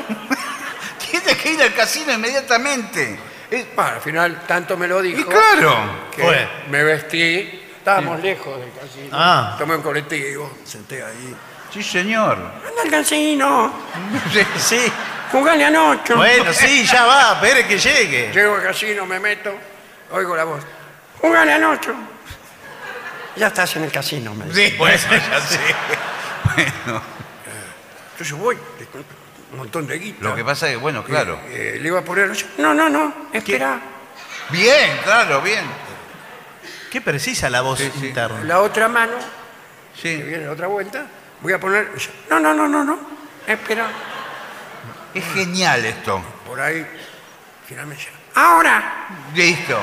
B: tiene que ir al casino inmediatamente. Eh,
A: Bueno, al final tanto me lo dijo
B: Y claro.
A: que
C: Fue.
A: me vestí. Estábamos lejos del casino.
C: Ah.
A: Tomé un colectivo, senté ahí.
B: Sí, señor.
A: Anda al casino,
B: Sí.
C: Sí.
A: júgale al 8.
C: Bueno, sí, ya va, espere que llegue.
A: Llego al casino, me meto, oigo la voz. Júgale al 8. Ya estás en el casino, me dice.
B: Sí, bueno, ya sé. Bueno,
A: Entonces voy, un montón de guita.
B: lo que pasa es que, bueno, claro.
A: Eh, le iba a poner. No, no, no, espera.
B: Bien, claro, bien.
C: Qué precisa la voz
B: Sí, sí.
C: interna.
A: La otra mano, que
B: Sí.
A: viene la otra vuelta, voy a poner. No, no, no, no, no, espera.
B: Es genial esto.
A: Por ahí, finalmente. Ahora
B: Listo.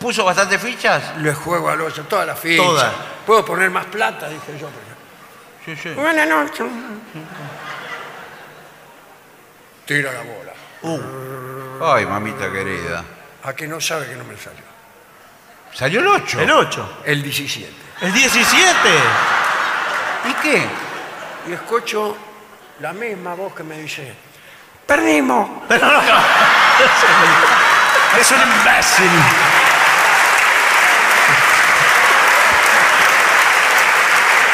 B: ¿Puso bastantes fichas?
A: le juego al 8, todas las fichas.
C: Todas.
A: Puedo poner más plata, dije yo.
B: Sí, sí.
A: Júgale al 8. Tira la bola.
B: Ay, mamita querida.
A: A que no sabe que no me salió.
B: ¿Salió el 8?
C: El 8.
A: El 17.
C: El 17.
B: ¿Y qué?
A: y escucho la misma voz que me dice, perdimos.
C: Pero no, no. Es un imbécil.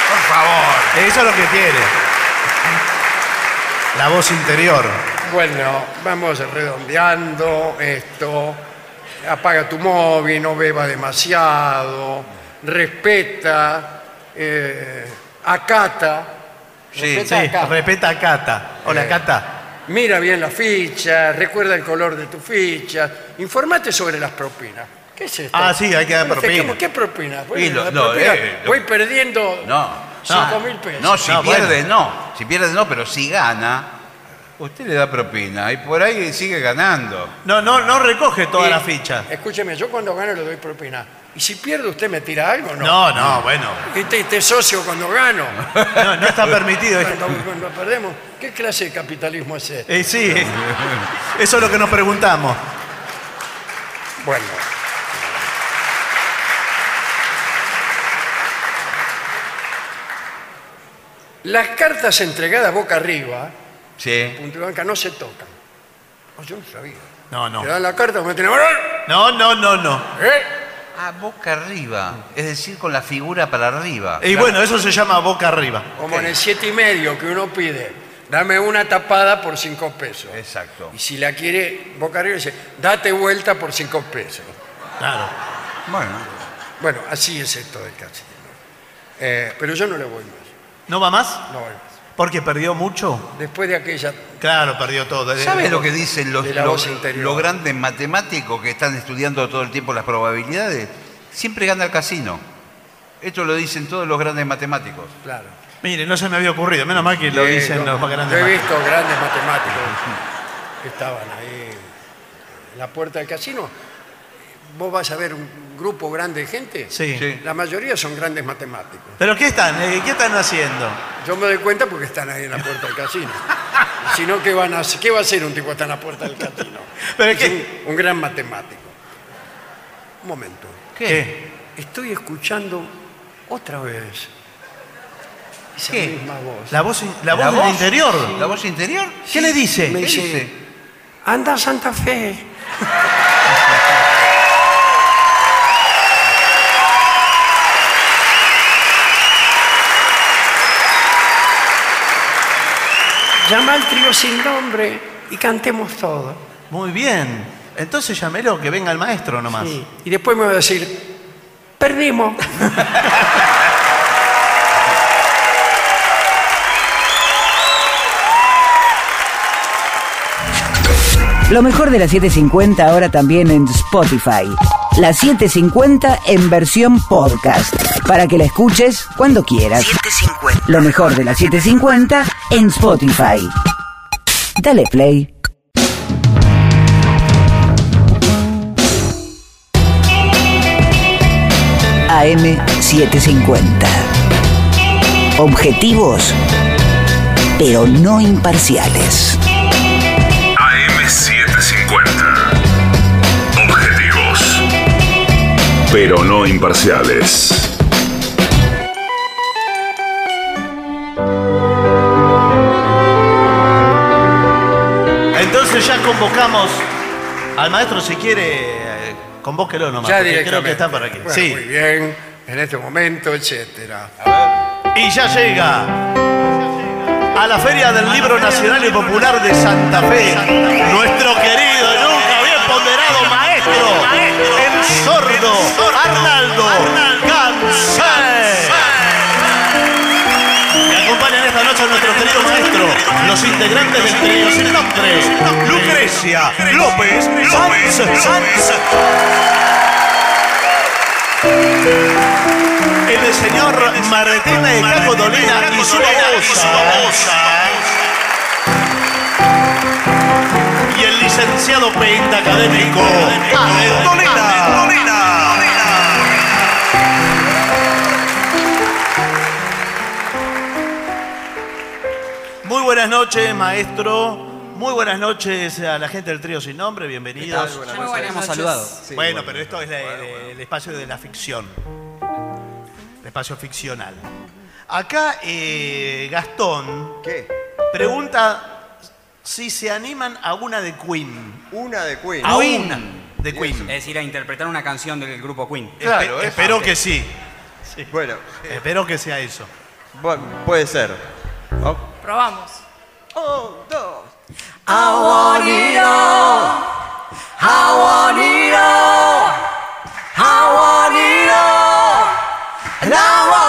B: Por favor.
C: Eso es lo que quiere. La voz interior.
A: Bueno, vamos redondeando esto. Apaga tu móvil, no beba demasiado, respeta, eh, acata.
B: Sí,
A: respeta,
C: Sí,
A: acata.
C: respeta a Cata. Hola,
A: Eh.
C: Cata.
A: Mira bien la ficha, recuerda el color de tu ficha, informate sobre las propinas. ¿Qué es esto?
C: Ah, sí, hay que dar
A: Dice,
C: propina.
A: ¿cómo? ¿Qué propina?
B: Y
A: Bueno,
B: lo-
A: la
B: no,
A: propina,
B: eh, lo-
A: voy perdiendo
B: No.
A: 5 mil pesos.
B: No, si
C: No,
B: pierde,
C: bueno.
B: no. Si pierde, no, pero si gana, usted le da propina y por ahí sigue ganando.
C: No, no, no recoge toda
A: Y,
C: la ficha.
A: Escúcheme, yo cuando gano le doy propina. ¿Y si pierdo usted me tira algo? No.
C: No, no, bueno.
A: ¿Y te, te socio cuando gano?
C: No, no está permitido.
A: Cuando, cuando perdemos, ¿qué clase de capitalismo es este?
C: Eh, sí, eso es lo que nos preguntamos.
A: Bueno. Las cartas entregadas boca arriba,
B: Sí.
A: punto y banca, no se tocan. Oh, yo no sabía.
C: No, no.
A: Te dan la carta, me tienen...
C: No, no, no, no.
A: ¿Eh?
B: Ah, boca arriba. Es decir, con la figura para arriba.
C: Y bueno, eso se llama boca arriba.
A: Como en el siete y medio que uno pide, dame una tapada por cinco pesos.
B: Exacto.
A: Y si la quiere boca arriba, dice, date vuelta por cinco pesos.
C: Claro.
B: Bueno.
A: Bueno, así es esto del casino. Eh, pero yo no le voy más.
C: ¿No va más?
A: No voy más.
C: Porque perdió mucho.
A: Después de aquella
C: Claro, perdió todo.
B: ¿Sabe lo que dicen los,
A: de la
B: los-
A: voz interior.
B: los grandes matemáticos que están estudiando todo el tiempo las probabilidades? Siempre gana el casino. Esto lo dicen todos los grandes matemáticos.
A: Claro.
C: Mire, no se me había ocurrido. Menos mal que lo dicen los más grandes.
A: Yo he visto grandes matemáticos que estaban ahí en la puerta del casino. Vos vas a ver un grupo grande de gente.
C: Sí.
B: Sí.
A: La mayoría son grandes matemáticos.
C: ¿Pero qué están? eh, ¿Qué están haciendo?
A: Yo me doy cuenta porque están ahí en la puerta del casino. si no, ¿qué, van a hacer? ¿qué va a hacer un tipo que está en la puerta del casino?
C: Pero
A: es un, un gran matemático. Un momento.
C: ¿Qué?
A: Estoy escuchando otra vez Esa
B: ¿Qué?
A: misma voz.
C: La voz, la voz
B: ¿La
C: del interior.
B: ¿La voz interior?
C: ¿Qué le dice?
A: Me
B: ¿Qué
A: dice,
B: dice?
A: anda a Santa Fe. Llama al trío sin nombre y cantemos todo.
C: Muy bien. Entonces llámelo, que venga el maestro nomás.
A: Sí. Y después me va a decir, perdimos.
E: Lo mejor de la 750 ahora también en Spotify. La 750 en versión podcast. Para que la escuches cuando quieras. Lo mejor de la 750 en Spotify. Dale play. AM750. Objetivos, pero no imparciales.
D: Pero no imparciales.
C: Entonces ya convocamos al maestro, si quiere, convóquelo nomás.
A: Ya
C: porque creo que está por aquí.
A: Bueno,
C: sí.
A: Muy bien, en este momento, etcétera.
C: Y ya llega a la Feria del Libro Nacional y Popular de Santa Fe, nuestro querido sordo Arnaldo Gansé. Me acompañan esta noche a nuestro querido maestro, los integrantes del trío sin nombre, Lucrecia López Sanz. Sanz. El señor Martín Caco Dolina y su babosa. Licenciado Abel Dolina. Muy buenas noches, maestro. Muy buenas noches a la gente del trío sin nombre, bienvenidos.
H: Muy buenas hemos saludado.
C: bueno, pero esto es la- el, el espacio de la ficción. El espacio ficcional. Acá eh, Gastón
G: ¿Qué?
C: pregunta si se animan a una de Queen.
G: Una de Queen.
C: A una de
H: Es
C: Queen.
H: decir, a interpretar una canción del grupo Queen.
G: Claro,
C: Espe-
G: es
C: espero que sí.
G: Bueno,
C: Espero que sea eso.
G: bueno, puede ser. Oh.
F: Probamos.
G: Oh, dos.
F: I want it all. I want it all. I want it all. And I want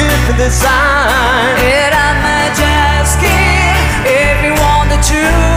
F: different design. And I
G: might just you
F: want the truth.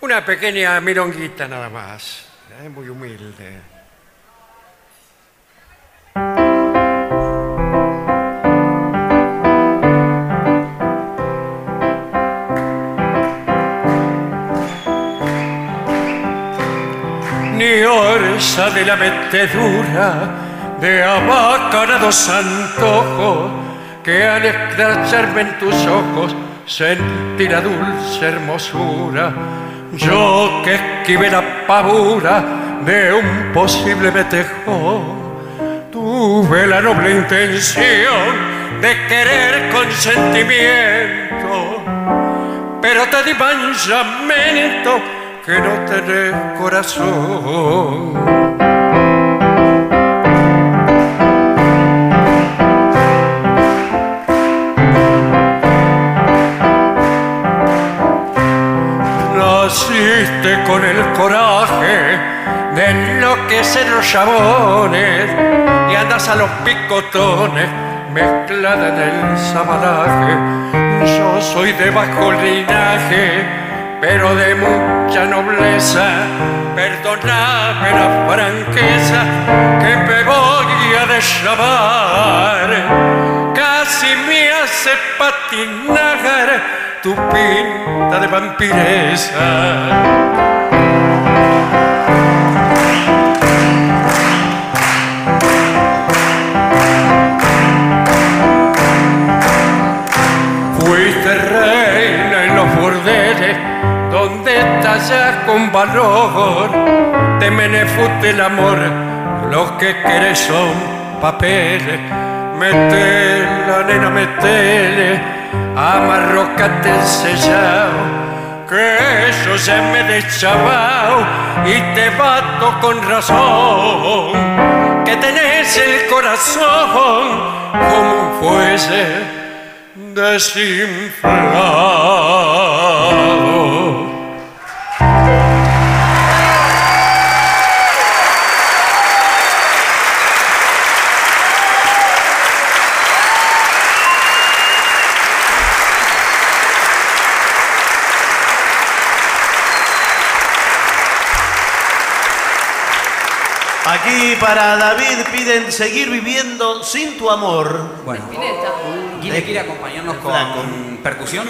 A: Una pequeña mironguita nada más. ¿eh? Muy humilde. Ni orza de la metedura de abacanados antojos que al escracharme en tus ojos sentí la dulce hermosura. Yo que esquivé la pavura de un posible metejo, tuve la noble intención de querer con sentimiento, pero te di manchamiento que no tenés corazón. Naciste con el coraje de enloquecer los chabones y andas a los picotones mezclada en el. Yo soy de bajo linaje, pero de mucha nobleza. Perdóname la franqueza que me voy a desllamar. Casi me hace patinar tu pinta de vampiresa. Fuiste reina en los burdeles donde tallas con valor. Te menefute el amor, lo que querés son papeles. Metela, nena, metele, amarrocate el que eso se me deschavao y te bato con razón, que tenés el corazón como fuese desinflado.
C: Aquí para David piden seguir viviendo sin tu amor.
H: Bueno, Guille quiere acompañarnos con percusión.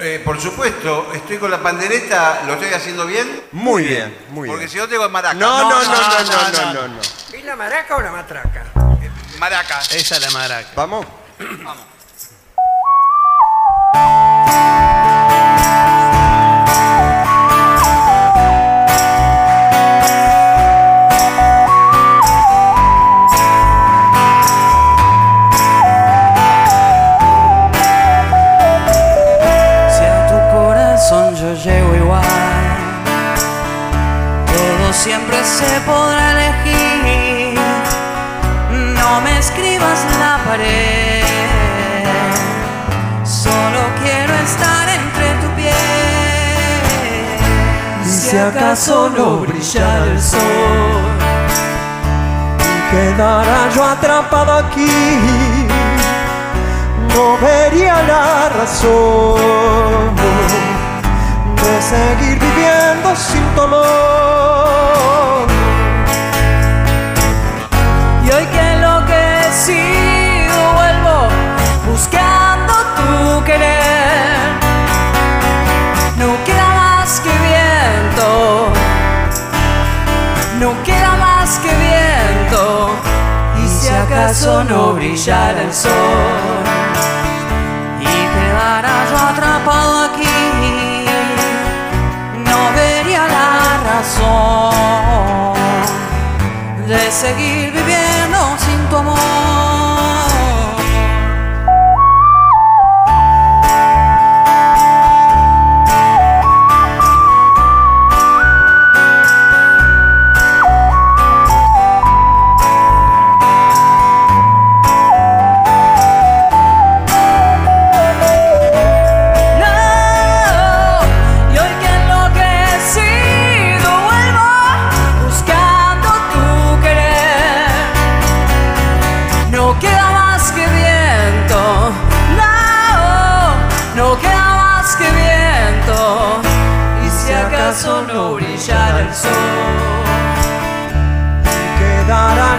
B: Eh, por supuesto, estoy con la pandereta, ¿lo estoy haciendo bien?
I: Muy bien, muy
B: Porque
I: bien.
B: si no tengo maraca.
I: No, no, no, no, no, no, no, no.
A: ¿Y la maraca o la matraca?
B: Maraca.
C: Esa es la maraca.
I: Vamos.
F: Si se podrá elegir. No me escribas la pared, solo quiero estar entre tu piel.
G: Si acaso no brillara el sol y quedara yo atrapado aquí, no vería la razón de seguir viviendo sin tu amor.
F: Buscando tu querer. No queda más que viento, no queda más que viento. Y si acaso no brillara el sol y quedara yo atrapado aquí, no vería la razón de seguir viviendo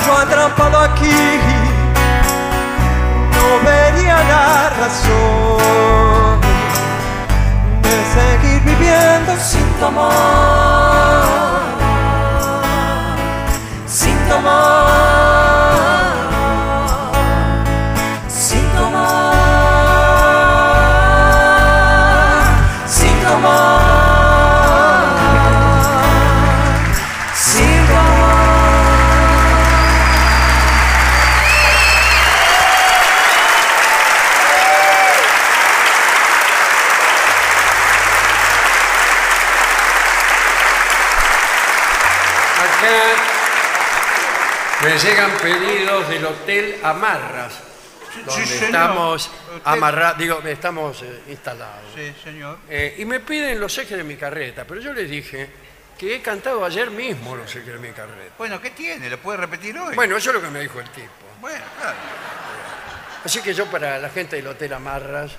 G: yo atrapado aquí, no vería la razón de seguir viviendo sin tu amor,
F: sin tu amor,
A: me llegan pedidos del Hotel Amarras, donde
B: señor.
A: estamos amarrados, digo, estamos eh, instalados.
B: Sí, señor.
A: Eh, y me piden los ejes de mi carreta, pero yo les dije que he cantado ayer mismo los ejes de mi carreta.
B: Bueno, ¿qué tiene? ¿Lo puede repetir hoy?
A: Bueno, eso es lo que me dijo el tipo.
B: Bueno, claro.
A: Así que yo para la gente del Hotel Amarras,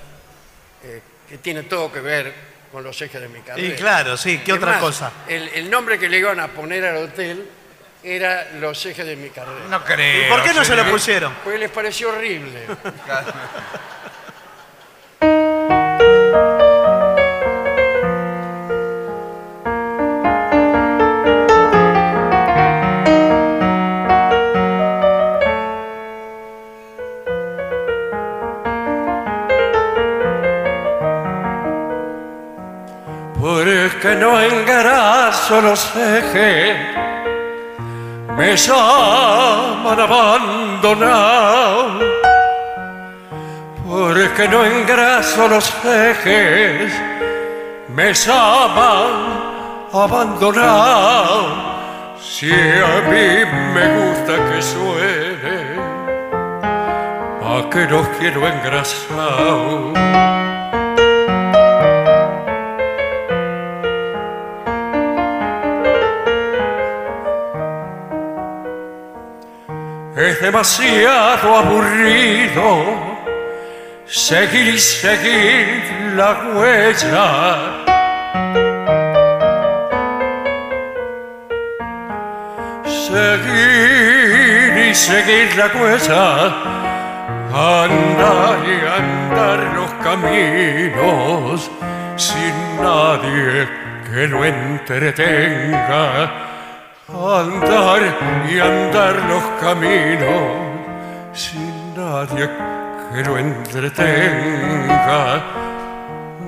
A: eh, que tiene todo que ver con los ejes de mi carreta.
C: Y claro, sí, ¿qué otra cosa?
A: El, el nombre que le iban a poner al hotel era Los ejes de mi carrera.
B: No creo.
C: ¿Y por qué no se lo pusieron?
A: Pues les pareció horrible. Porque no los ejes, me llaman abandonado. Porque no engraso los ejes, me llaman abandonado. Si a mí me gusta que suene, ¿a qué los quiero engrasado? Es demasiado aburrido seguir y seguir la huella. Seguir y seguir la huella. Andar y andar los caminos sin nadie que lo entretenga andar y andar los caminos sin nadie que lo entretenga.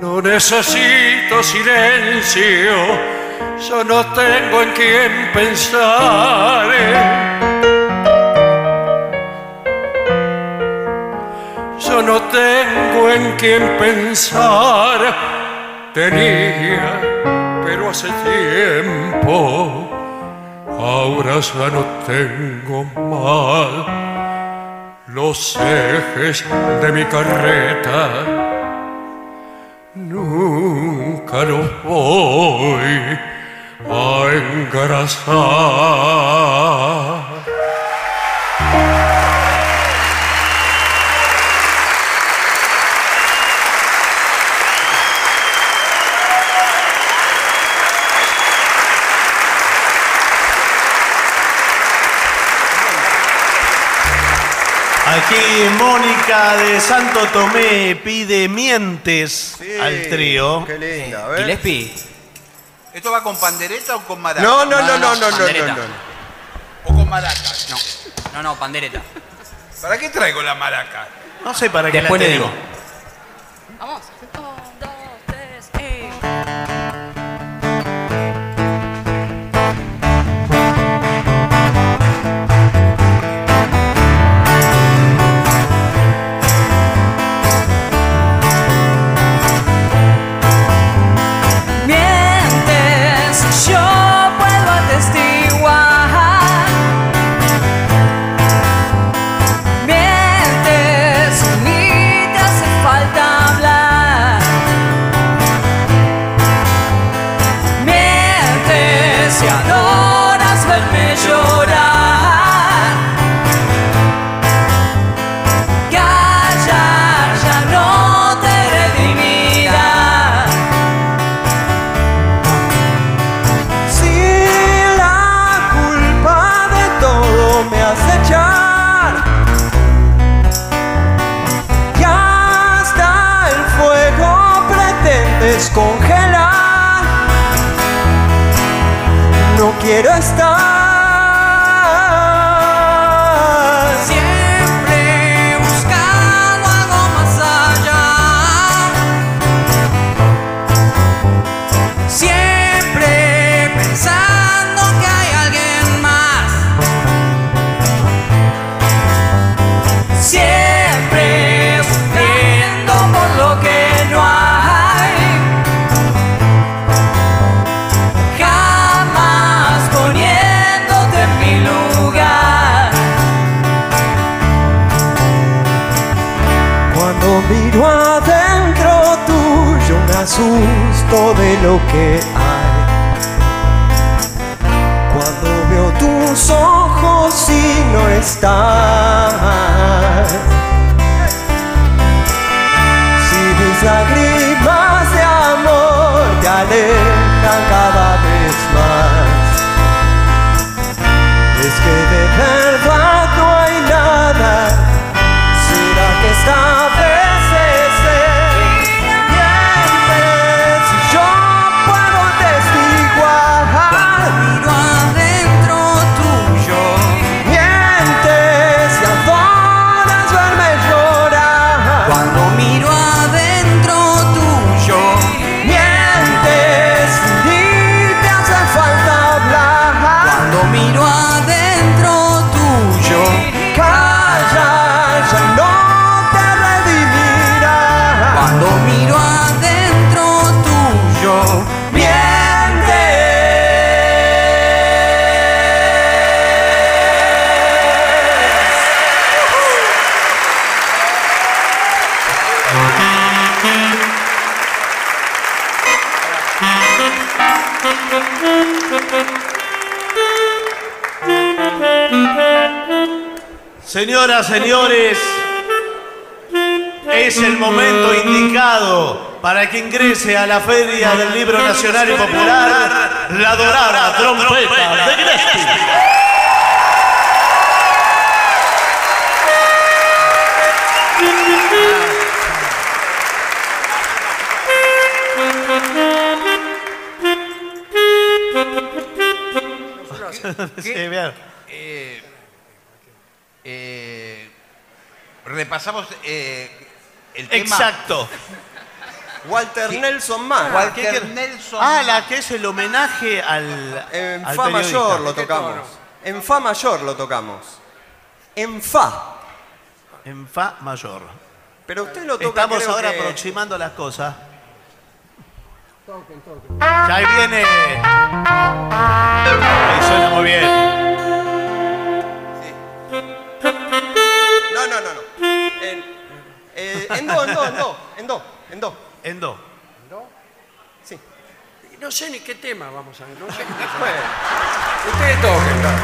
A: No necesito silencio, yo no tengo en quién pensar. Yo no tengo en quién pensar, tenía, pero hace tiempo. Ahora ya no tengo mal los ejes de mi carreta. Nunca los voy a engrasar.
C: Aquí Mónica de Santo Tomé pide mientes al trío.
I: Qué linda, a ver.
H: Gillespie.
B: ¿Esto va con pandereta o con maraca?
I: No, no, no, no, no, no, no, no.
B: ¿O con maraca?
H: No, no, no, pandereta.
B: ¿Para qué traigo la maraca?
C: No sé para qué
H: Después
C: la
H: le digo.
F: Vamos.
G: Asusto de lo que hay. Cuando veo tus ojos y no estás. Si mis lágrimas de amor te alejan cada vez más. Es que de
C: Señoras, señores, es el momento indicado para que ingrese a la Feria del Libro Nacional y Popular la dorada trompeta de Gillespie. Sí, bien.
B: Eh, eh, repasamos eh, el tema.
C: Exacto.
I: Walter Nelson Mann.
B: Walter Nelson
C: Ah, la que es el homenaje al.
I: En
C: al
I: Fa
C: periodista.
I: mayor lo tocamos. En Fa mayor lo tocamos. En Fa.
C: En Fa mayor.
I: Pero usted lo toca
C: Estamos
I: creo
C: ahora
I: que-
C: aproximando las cosas. Ya ahí viene. Ahí suena muy bien.
I: En, eh, en do, en do, en do, en do, en do.
C: En do.
I: Sí.
A: No sé ni qué tema vamos a ver. No sé qué tema.
I: Bueno,
A: Ustedes toquen. claro.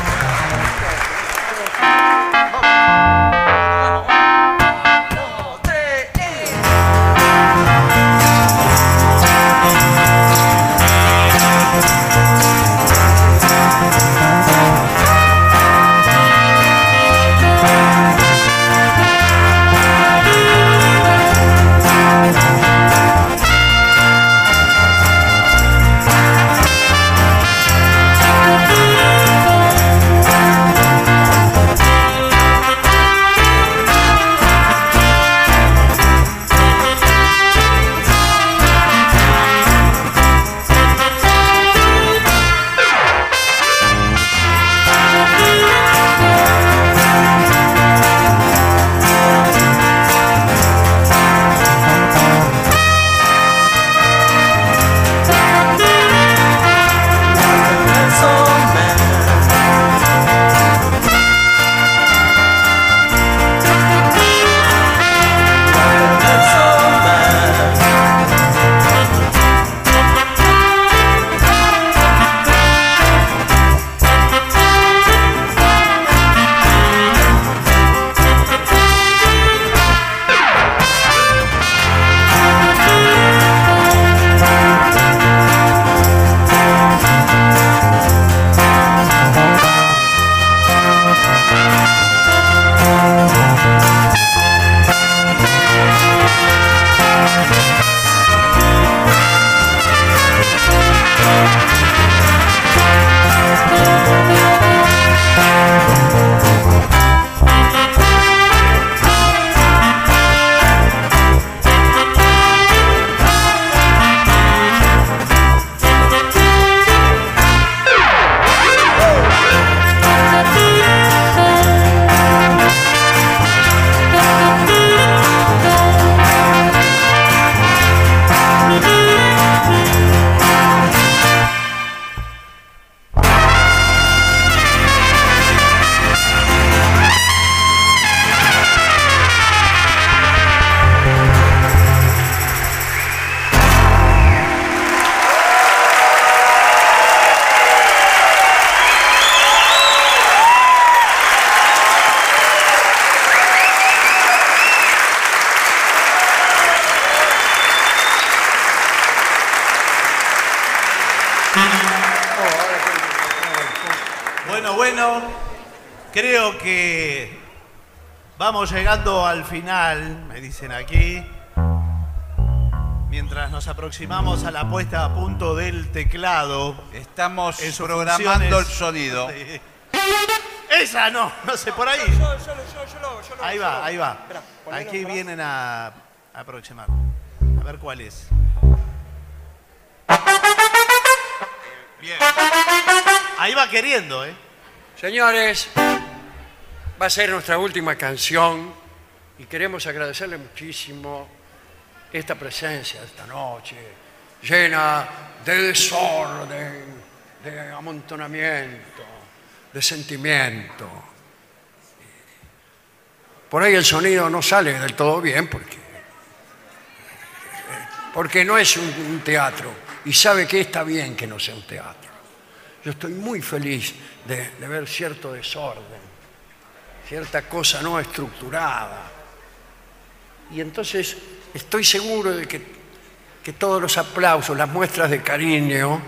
C: Llegando al final, me dicen aquí. Mientras nos aproximamos a la puesta a punto del teclado.
B: Estamos
C: en
B: programando el sonido.
C: Esa no, no sé, por ahí. Ahí va, ahí va. Aquí vienen a, a aproximar. A ver cuál es.
B: Bien.
C: Ahí va queriendo, ¿eh?
A: Señores, va a ser nuestra última canción y queremos agradecerle muchísimo esta presencia esta noche, llena de desorden, de amontonamiento, de sentimiento. Por ahí el sonido no sale del todo bien porque, porque no es un, teatro y sabe que está bien que no sea un teatro. Yo estoy muy feliz de ver cierto desorden, cierta cosa no estructurada. Y entonces estoy seguro de que, que todos los aplausos, las muestras de cariño,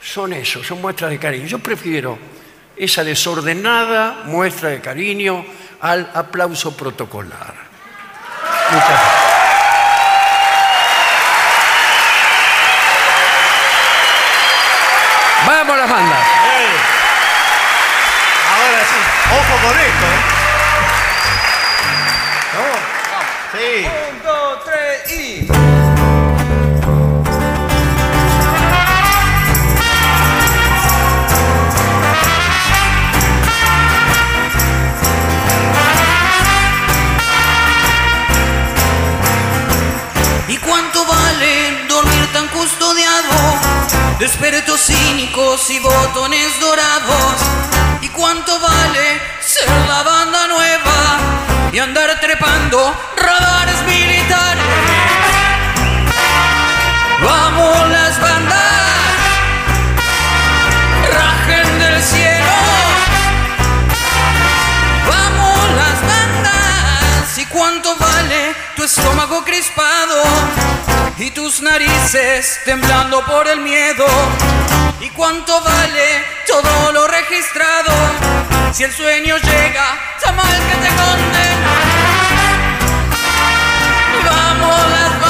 A: son eso, son muestras de cariño. Yo prefiero esa desordenada muestra de cariño al aplauso protocolar. Muchas gracias. Vamos las bandas.
C: Ahora sí, ojo con esto,
I: y
F: botones dorados. ¿Y cuánto vale ser la banda nueva y andar trepando radares militares? Vamos las bandas, rajen del cielo. Vamos las bandas y cuánto vale tu estómago crispado y tus narices temblando por el miedo cuánto vale todo lo registrado. Si el sueño llega tan mal que te condena vamos las